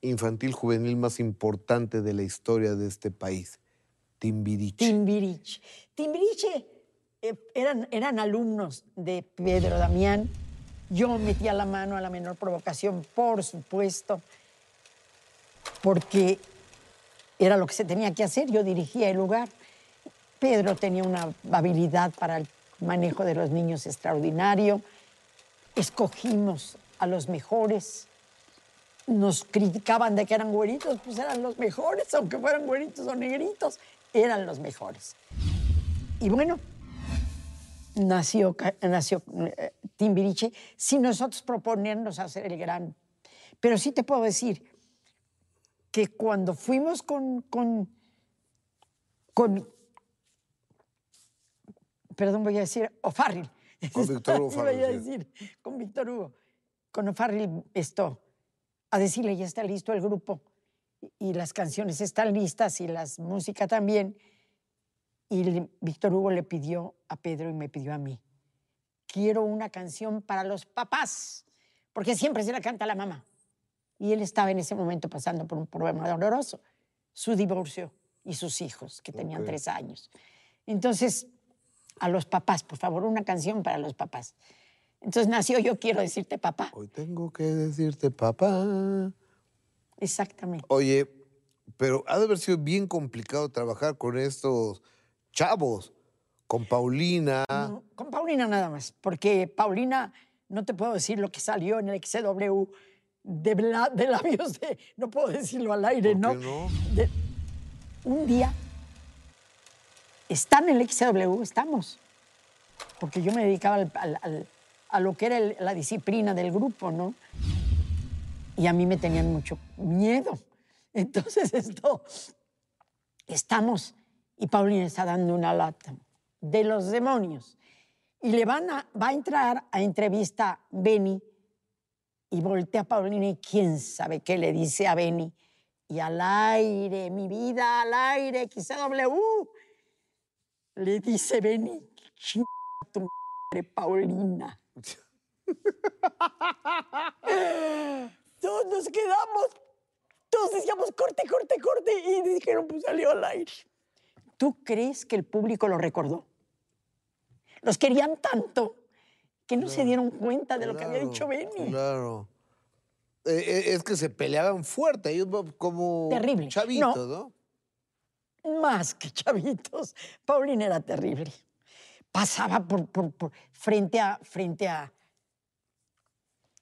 infantil juvenil más importante de la historia de este país, Timbiriche. Timbiriche. Timbiriche eh, eran, eran alumnos de Pedro Damián. Yo metía la mano a la menor provocación, por supuesto, porque era lo que se tenía que hacer, yo dirigía el lugar. Pedro tenía una habilidad para el manejo de los niños extraordinario. Escogimos a los mejores. Nos criticaban de que eran güeritos, pues eran los mejores, aunque fueran güeritos o negritos, eran los mejores. Y bueno, nació, nació eh, Timbiriche sin nosotros proponernos hacer el gran. Pero sí te puedo decir que cuando fuimos con, con, con perdón, voy a decir O'Farrill. Con Víctor Hugo Voy a decir, con Víctor Hugo. Con O'Farrill esto, a decirle, ya está listo el grupo y las canciones están listas y las música también. Y Víctor Hugo le pidió a Pedro y me pidió a mí, quiero una canción para los papás, porque siempre se la canta la mamá. Y él estaba en ese momento pasando por un problema doloroso, su divorcio y sus hijos, que tenían tres años. Entonces, a los papás, por favor, una canción para los papás. Entonces nació Yo quiero decirte papá. Hoy tengo que decirte papá. Exactamente. Oye, pero ha de haber sido bien complicado trabajar con estos chavos, con Paulina. con Paulina nada más, porque Paulina, no te puedo decir lo que salió en el XW de, de labios de, no puedo decirlo al aire, ¿Por ¿no? qué no? De- un día está en el XW, estamos, porque yo me dedicaba al- al- al- a lo que era la disciplina del grupo, ¿no? Y a mí me tenían mucho miedo. Entonces esto, estamos, y Paulina está dando una lata de los demonios. Y le van a, va a entrar a entrevista Benny y voltea a Paulina y quién sabe qué le dice a Benny. Y al aire, mi vida, al aire, XW. Le dice Benny, "Chinga tu madre, Paulina. Todos nos quedamos, todos decíamos corte, corte, corte, y dijeron, pues salió al aire. ¿Tú crees que el público lo recordó? Los querían tanto que no se dieron cuenta de lo que había dicho Benny. Claro. Eh, eh, es que se peleaban fuerte, ellos como Terrible. chavitos, ¿no? Más que chavitos. Paulina era terrible. Pasaba por, por- por- frente a frente a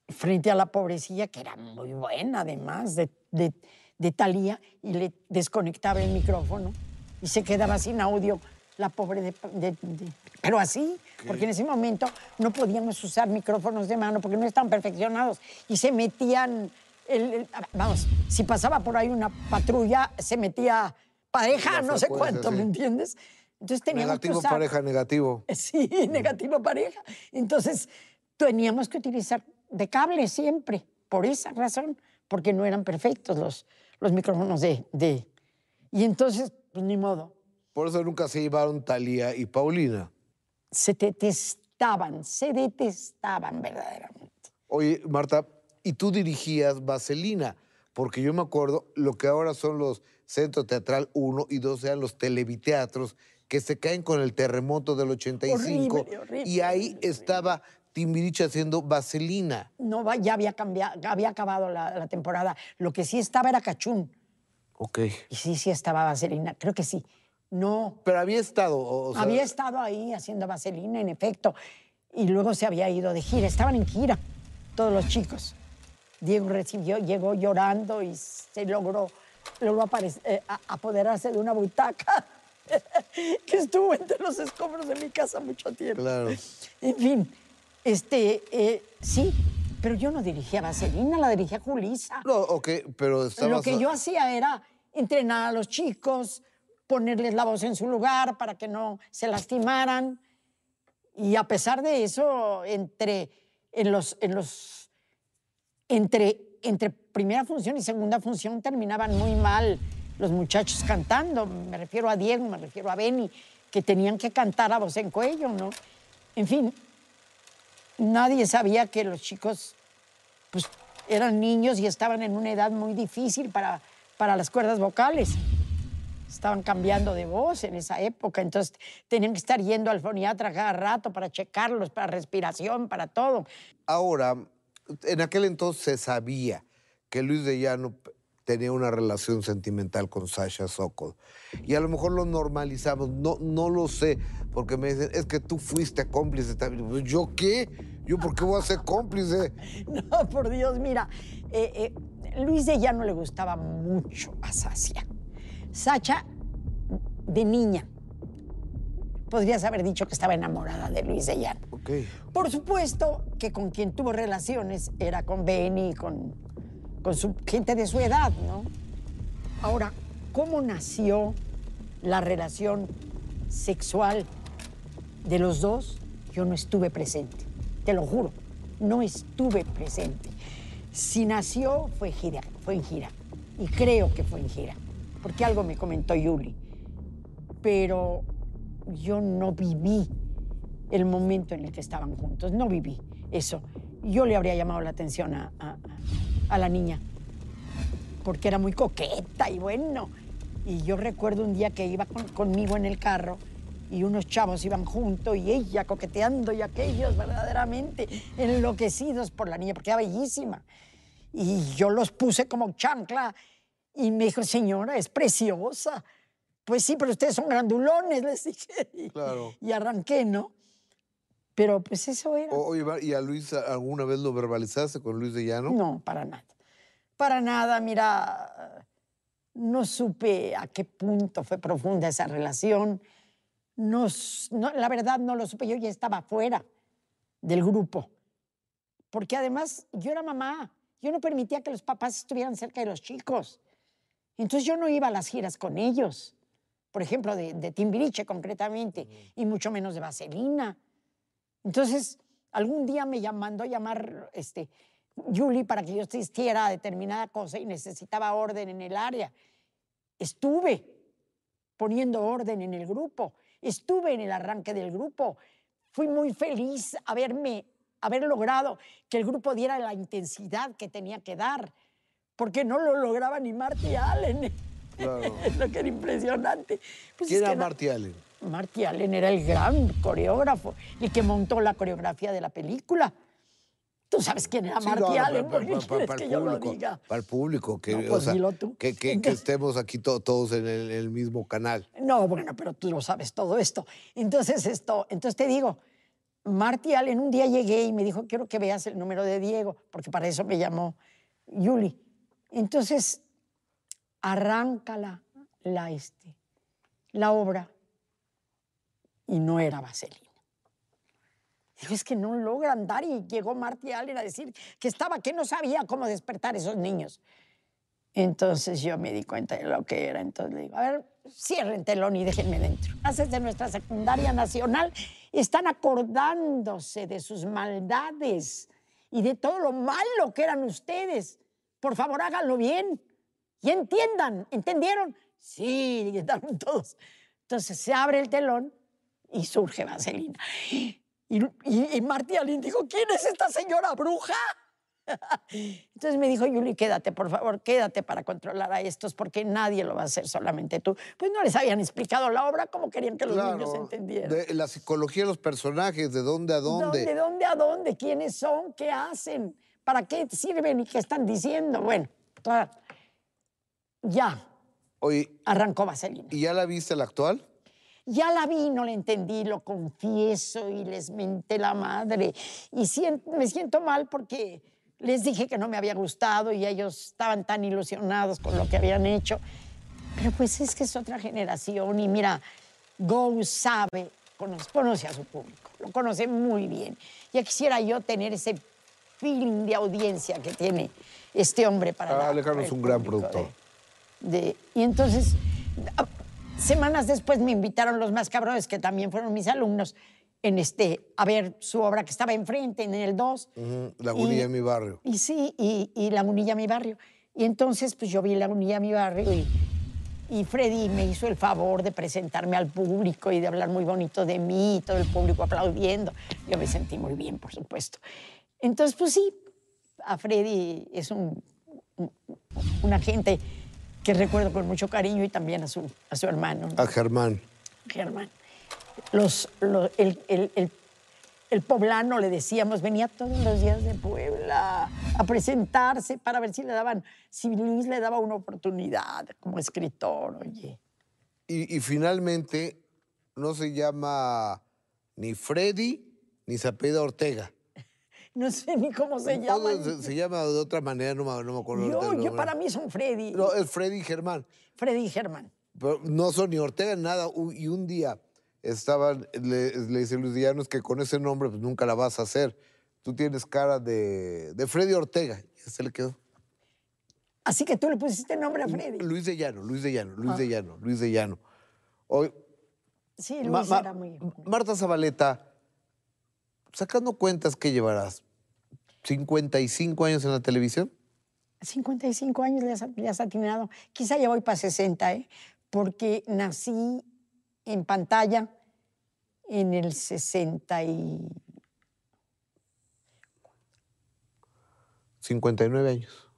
frente a la pobrecilla, que era muy buena además de, de, de Thalía, y le desconectaba el micrófono y se quedaba sin audio la pobre de, de- de- pero así, porque en ese momento no podíamos usar micrófonos de mano porque no estaban perfeccionados y se metían, el- el- vamos, si pasaba por ahí una patrulla, se metía pareja, no sé cuánto, ¿me entiendes? Entonces teníamos Negativo, que usar, pareja, negativo. Sí, negativo pareja. Entonces, teníamos que utilizar de cable siempre, por esa razón, porque no eran perfectos los, los micrófonos de, de... Y entonces, pues ni modo, Por eso nunca se llevaron Talía y Paulina. se detestaban, se detestaban verdaderamente. Oye, Marta, y tú dirigías Vaselina, porque yo me acuerdo lo que ahora son los Centro Teatral 1 y 2 eran los televiteatros que se caen con el terremoto del 85 Horrible, horrible, y ahí horrible, estaba Timbiriche haciendo Vaselina. No, ya había cambiado, había acabado la, la temporada. Lo que sí estaba era Cachún. Ok. Y sí, sí estaba Vaselina, creo que sí. No, Pero había estado, o sea, había estado ahí haciendo vaselina, en efecto, y luego se había ido de gira. Estaban en gira todos los chicos. Diego recibió, llegó llorando y se logró, logró eh, apoderarse de una butaca que estuvo entre los escombros de mi casa mucho tiempo. Claro. En fin, este, eh, sí, pero yo no dirigía Vaselina, la dirigía Julisa. No, ok, pero estabas... Lo que yo hacía era entrenar a los chicos, ponerles la voz en su lugar para que no se lastimaran. Y a pesar de eso, entre, en los, en los, entre, entre primera función y segunda función terminaban muy mal los muchachos cantando. Me refiero a Diego, me refiero a Benny, que tenían que cantar a voz en cuello, ¿no? En fin, nadie sabía que los chicos pues eran niños y estaban en una edad muy difícil para, para las cuerdas vocales. Estaban cambiando de voz en esa época, entonces tenían que estar yendo al foniatra cada rato para checarlos, para respiración, para todo. Ahora, en aquel entonces se sabía que Luis de Llano tenía una relación sentimental con Sasha Sokol. Y a lo mejor lo normalizamos, no, no lo sé, porque me dicen, es que tú fuiste cómplice también. Pues, ¿Yo qué? ¿Yo por qué voy a ser cómplice? No, por Dios, mira, eh, eh, Luis de ya no le gustaba mucho a Sasia. Sacha, de niña, podrías haber dicho que estaba enamorada de Luis de Llano. Ok. Por supuesto que con quien tuvo relaciones era con Benny, con, con su gente de su edad, ¿no? Ahora, ¿cómo nació la relación sexual de los dos? Yo no estuve presente, te lo juro, no estuve presente. Si nació, fue, gira, fue en gira. Y creo que fue en gira, porque algo me comentó Yuli. Pero yo no viví el momento en el que estaban juntos, no viví eso. Yo le habría llamado la atención a, la niña, porque era muy coqueta y bueno. Y yo recuerdo un día que iba con- conmigo en el carro y unos chavos iban juntos y ella coqueteando y aquellos verdaderamente enloquecidos por la niña, porque era bellísima. Y yo los puse como chancla y me dijo, señora, es preciosa. Pues sí, pero ustedes son grandulones, les dije. Claro. y arranqué, ¿no? Pero pues eso era. Oye, ¿y a Luis alguna vez lo verbalizaste con Luis de Llano? No, para nada. Para nada, mira, no supe a qué punto fue profunda esa relación. No, no, la verdad no lo supe, yo ya estaba fuera del grupo. Porque además yo era mamá, yo no permitía que los papás estuvieran cerca de los chicos. Entonces yo no iba a las giras con ellos, por ejemplo, de, de Timbiriche concretamente, y mucho menos de Vaselina. Entonces, algún día me mandó a llamar este, Julie para que yo asistiera a determinada cosa y necesitaba orden en el área. Estuve poniendo orden en el grupo, estuve en el arranque del grupo. Fui muy feliz haberme, haber logrado que el grupo diera la intensidad que tenía que dar, porque no lo lograba ni Marty Allen. Claro. Lo que era impresionante. Pues ¿Quién era que Marty Allen? Marty Allen era el gran coreógrafo, el que montó la coreografía de la película. Tú sabes quién era Sí, Marty no, Allen, ¿por qué pa- pa- quieres para que el yo lo público, diga? Para el público, que, No, pues sea, dilo tú. que, que- que estemos aquí to- todos en el, el mismo canal. No, bueno, pero tú lo sabes todo esto. Entonces, esto, entonces te digo, Marty Allen, un día llegué y me dijo, quiero que veas el número de Diego, porque para eso me llamó Yuli. Entonces, arranca la, la, este, la obra y no era Vaselina. Digo, es que no logra andar y llegó Marty Allen a decir que estaba, que no sabía cómo despertar esos niños. Entonces yo me di cuenta de lo que era. Entonces le digo, a ver, cierren telón y déjenme dentro. Clases de nuestra secundaria nacional están acordándose de sus maldades y de todo lo malo que eran ustedes. Por favor, háganlo bien y entiendan. ¿Entendieron? Sí, gritaron todos. Entonces se abre el telón y surge Vaselina. Y, y, y Martí Alín dijo, ¿quién es esta señora bruja? Entonces me dijo, Yuli, quédate, por favor, quédate para controlar a estos, porque nadie lo va a hacer, solamente tú. Pues no les habían explicado la obra, ¿cómo querían que los niños entendieran? de la psicología de los personajes, de dónde a dónde. ¿De dónde a dónde? ¿Quiénes son? ¿Qué hacen? ¿Para qué sirven y qué están diciendo? Bueno, toda- ya Oye, arrancó Vaselina. ¿y ya la viste la actual? Ya la vi, no la entendí, lo confieso y les menté la madre. Y sien- me siento mal porque les dije que no me había gustado y ellos estaban tan ilusionados con lo que habían hecho. Pero pues es que es otra generación y mira, Go sabe, conoce, conoce a su público, lo conoce muy bien. Ya quisiera yo tener ese feeling de audiencia que tiene este hombre para Ah, Alejandro es un gran productor. de- de- y entonces, semanas después me invitaron los más cabrones, que también fueron mis alumnos, en este, a ver su obra que estaba enfrente, en el 2. Ujú, Lagunilla en mi barrio. Y sí, y, y Lagunilla, mi barrio. Y entonces, pues yo vi Lagunilla, mi barrio, y, y Freddy me hizo el favor de presentarme al público y de hablar muy bonito de mí, y todo el público aplaudiendo. Yo me sentí muy bien, por supuesto. Entonces, pues sí, a Freddy es un, un- una gente que recuerdo con mucho cariño y también a su, a su hermano, ¿no? A Germán. Germán. Los, lo- el, el- el- el poblano, le decíamos, venía todos los días de Puebla a presentarse para ver si le daban, si Luis le daba una oportunidad como escritor, oye. Y, y finalmente no se llama ni Freddy ni Zapeda Ortega. No sé ni cómo se llama. Se, se llama de otra manera, no me, no me acuerdo. Yo, yo para mí son Freddy. No, es Freddy Germán. Freddy Germán. Pero no son ni Ortega nada. Y un día estaban, le, le dice Luis es que con ese nombre pues nunca la vas a hacer. Tú tienes cara de, de Freddy Ortega. Y se le quedó. Así que tú le pusiste nombre a Freddy. Luis de Llano, Luis de Llano, Luis Ah. de Llano, Luis de Llano. Hoy, Sí, Luis Ma- era muy... Marta Zabaleta, sacando cuentas, ¿qué llevarás? ¿55 años en la televisión? 55 años le has, le has atinado. Quizá ya voy para 60, ¿eh? Porque nací en pantalla en el 60 y... 59 años.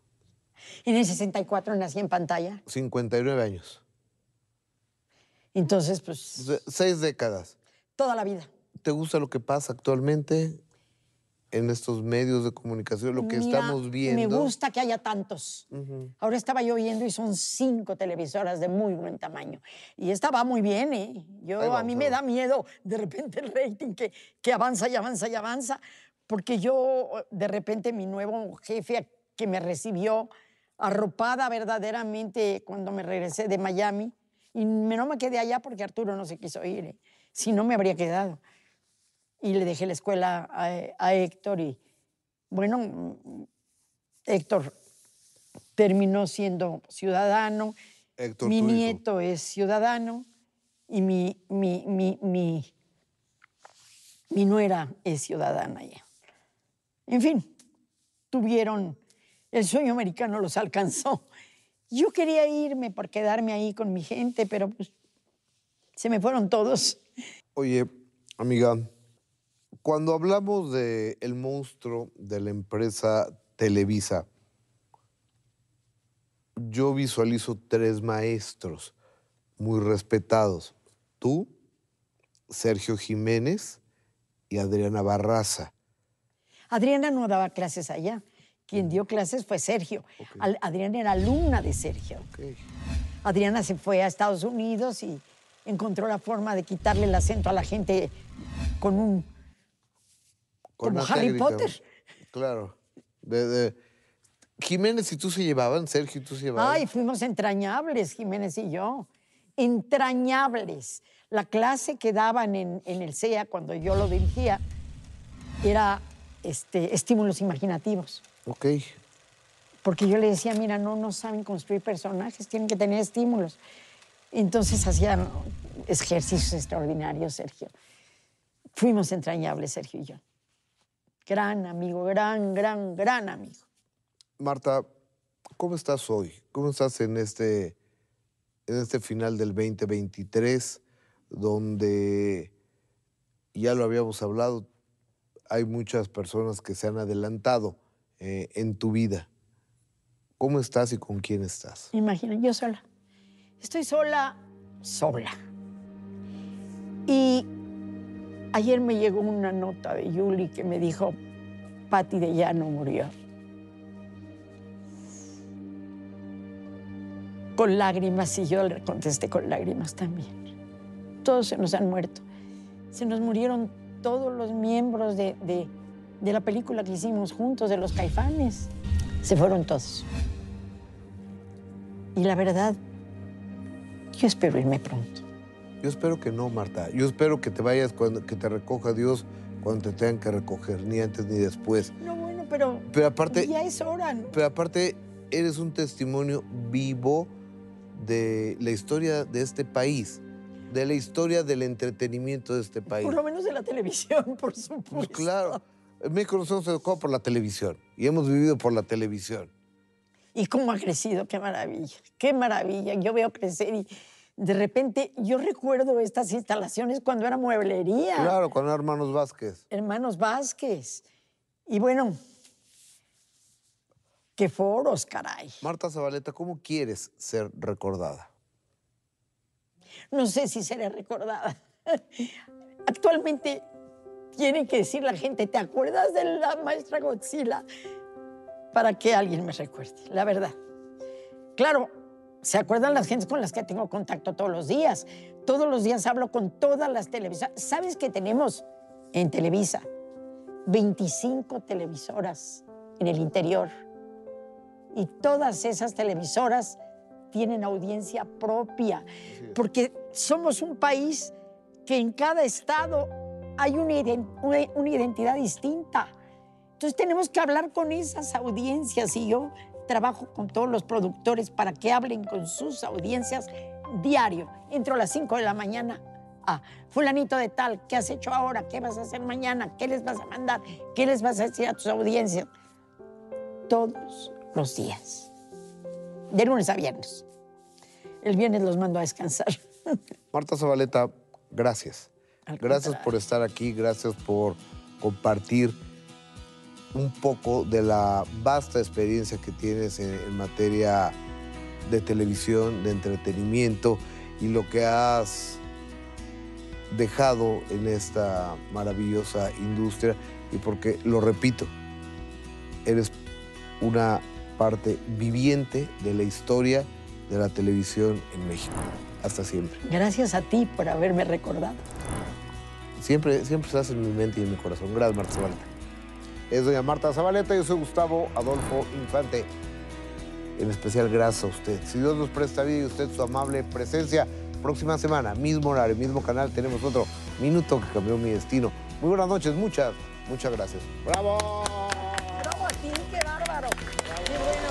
En el 64 nací en pantalla. 59 años. Entonces, pues, seis décadas. toda la vida. ¿Te gusta lo que pasa actualmente en estos medios de comunicación, lo que Mira, estamos viendo? Me gusta que haya tantos. Ujú. Ahora estaba yo viendo y son cinco televisoras de muy buen tamaño. Y estaba muy bien, ¿eh? Yo, Ahí a vamos, mí me da vamos. miedo de repente el rating que, que avanza y avanza y avanza, porque yo, de repente, mi nuevo jefe que me recibió arropada verdaderamente cuando me regresé de Miami, y no me quedé allá porque Arturo no se quiso ir, ¿eh? si no me habría quedado. Y le dejé la escuela a, a Héctor y, bueno, Héctor terminó siendo ciudadano, Héctor, mi hijo. nieto es ciudadano y mi, mi, mi, mi, mi nuera es ciudadana ya. En fin, tuvieron, el sueño americano los alcanzó. Yo quería irme por quedarme ahí con mi gente, pero pues se me fueron todos. Oye, amiga, cuando hablamos de el monstruo de la empresa Televisa, yo visualizo tres maestros muy respetados. Tú, Sergio Jiménez y Adriana Barraza. Adriana no daba clases allá. Quien dio clases fue Sergio. Adriana era alumna de Sergio. Adriana se fue a Estados Unidos y encontró la forma de quitarle el acento a la gente con un... Como Harry Potter. Claro. De- de- Jiménez y tú se llevaban, Sergio y tú se llevaban. Ay, fuimos entrañables, Jiménez y yo. Entrañables. La clase que daban en, en el CEA cuando yo lo dirigía era este, estímulos imaginativos. Ok. Porque yo le decía, mira, no, no saben construir personajes, tienen que tener estímulos. Entonces hacían ejercicios extraordinarios, Sergio. Fuimos entrañables, Sergio y yo. Gran amigo, gran, gran, gran amigo. Marta, ¿cómo estás hoy? ¿Cómo estás en este, en este final del 2023, donde ya lo habíamos hablado, hay muchas personas que se han adelantado eh, en tu vida? ¿Cómo estás y con quién estás? Imagina, yo sola. Estoy sola, sola. Y ayer me llegó una nota de Yuli que me dijo, Patti de Llano murió. Con lágrimas, y yo le contesté con lágrimas también. Todos se nos han muerto. Se nos murieron todos los miembros de, de- de la película que hicimos juntos, de los caifanes. Se fueron todos. Y la verdad, yo espero irme pronto. Yo espero que no, Marta. Yo espero que te vayas cuando que te recoja Dios cuando te tengan que recoger, ni antes ni después. No, bueno, pero Pero aparte, ya es hora. ¿no? Pero aparte, eres un testimonio vivo de la historia de este país, de la historia del entretenimiento de este país. Por lo menos de la televisión, por supuesto. Pues claro, en México nosotros se educó por la televisión y hemos vivido por la televisión. Y cómo ha crecido, qué maravilla, qué maravilla. Yo veo crecer y de repente yo recuerdo estas instalaciones cuando era mueblería. Claro, con hermanos Vázquez. Hermanos Vázquez. Y bueno, qué foros, caray. Marta Zabaleta, ¿cómo quieres ser recordada? No sé si seré recordada. Actualmente tiene que decir la gente, ¿te acuerdas de la maestra Godzilla? Para que alguien me recuerde, la verdad. Claro, ¿se acuerdan las gentes con las que tengo contacto todos los días? Todos los días hablo con todas las televisoras. ¿Sabes que tenemos en Televisa 25 televisoras en el interior? Y todas esas televisoras tienen audiencia propia, porque somos un país que en cada estado hay una, identidad distinta. Entonces tenemos que hablar con esas audiencias y yo trabajo con todos los productores para que hablen con sus audiencias diario. Entro a las 5 de la mañana. Ah, fulanito de tal, ¿qué has hecho ahora? ¿Qué vas a hacer mañana? ¿Qué les vas a mandar? ¿Qué les vas a decir a tus audiencias? Todos los días, de lunes a viernes. El viernes los mando a descansar. Marta Zabaleta, gracias. Gracias por estar aquí, gracias por compartir un poco de la vasta experiencia que tienes en, materia de televisión, de entretenimiento y lo que has dejado en esta maravillosa industria y porque, lo repito, eres una parte viviente de la historia de la televisión en México. Hasta siempre. Gracias a ti por haberme recordado. Siempre, siempre estás en mi mente y en mi corazón. Gracias, Marta. Es doña Marta Zabaleta, yo soy Gustavo Adolfo Infante. En especial, gracias a usted. Si Dios nos presta vida y usted su amable presencia, próxima semana, mismo horario, mismo canal, tenemos otro minuto que cambió mi destino. Muy buenas noches, muchas, muchas gracias. ¡Bravo! ¡Bravo a qué bárbaro! ¡Qué bueno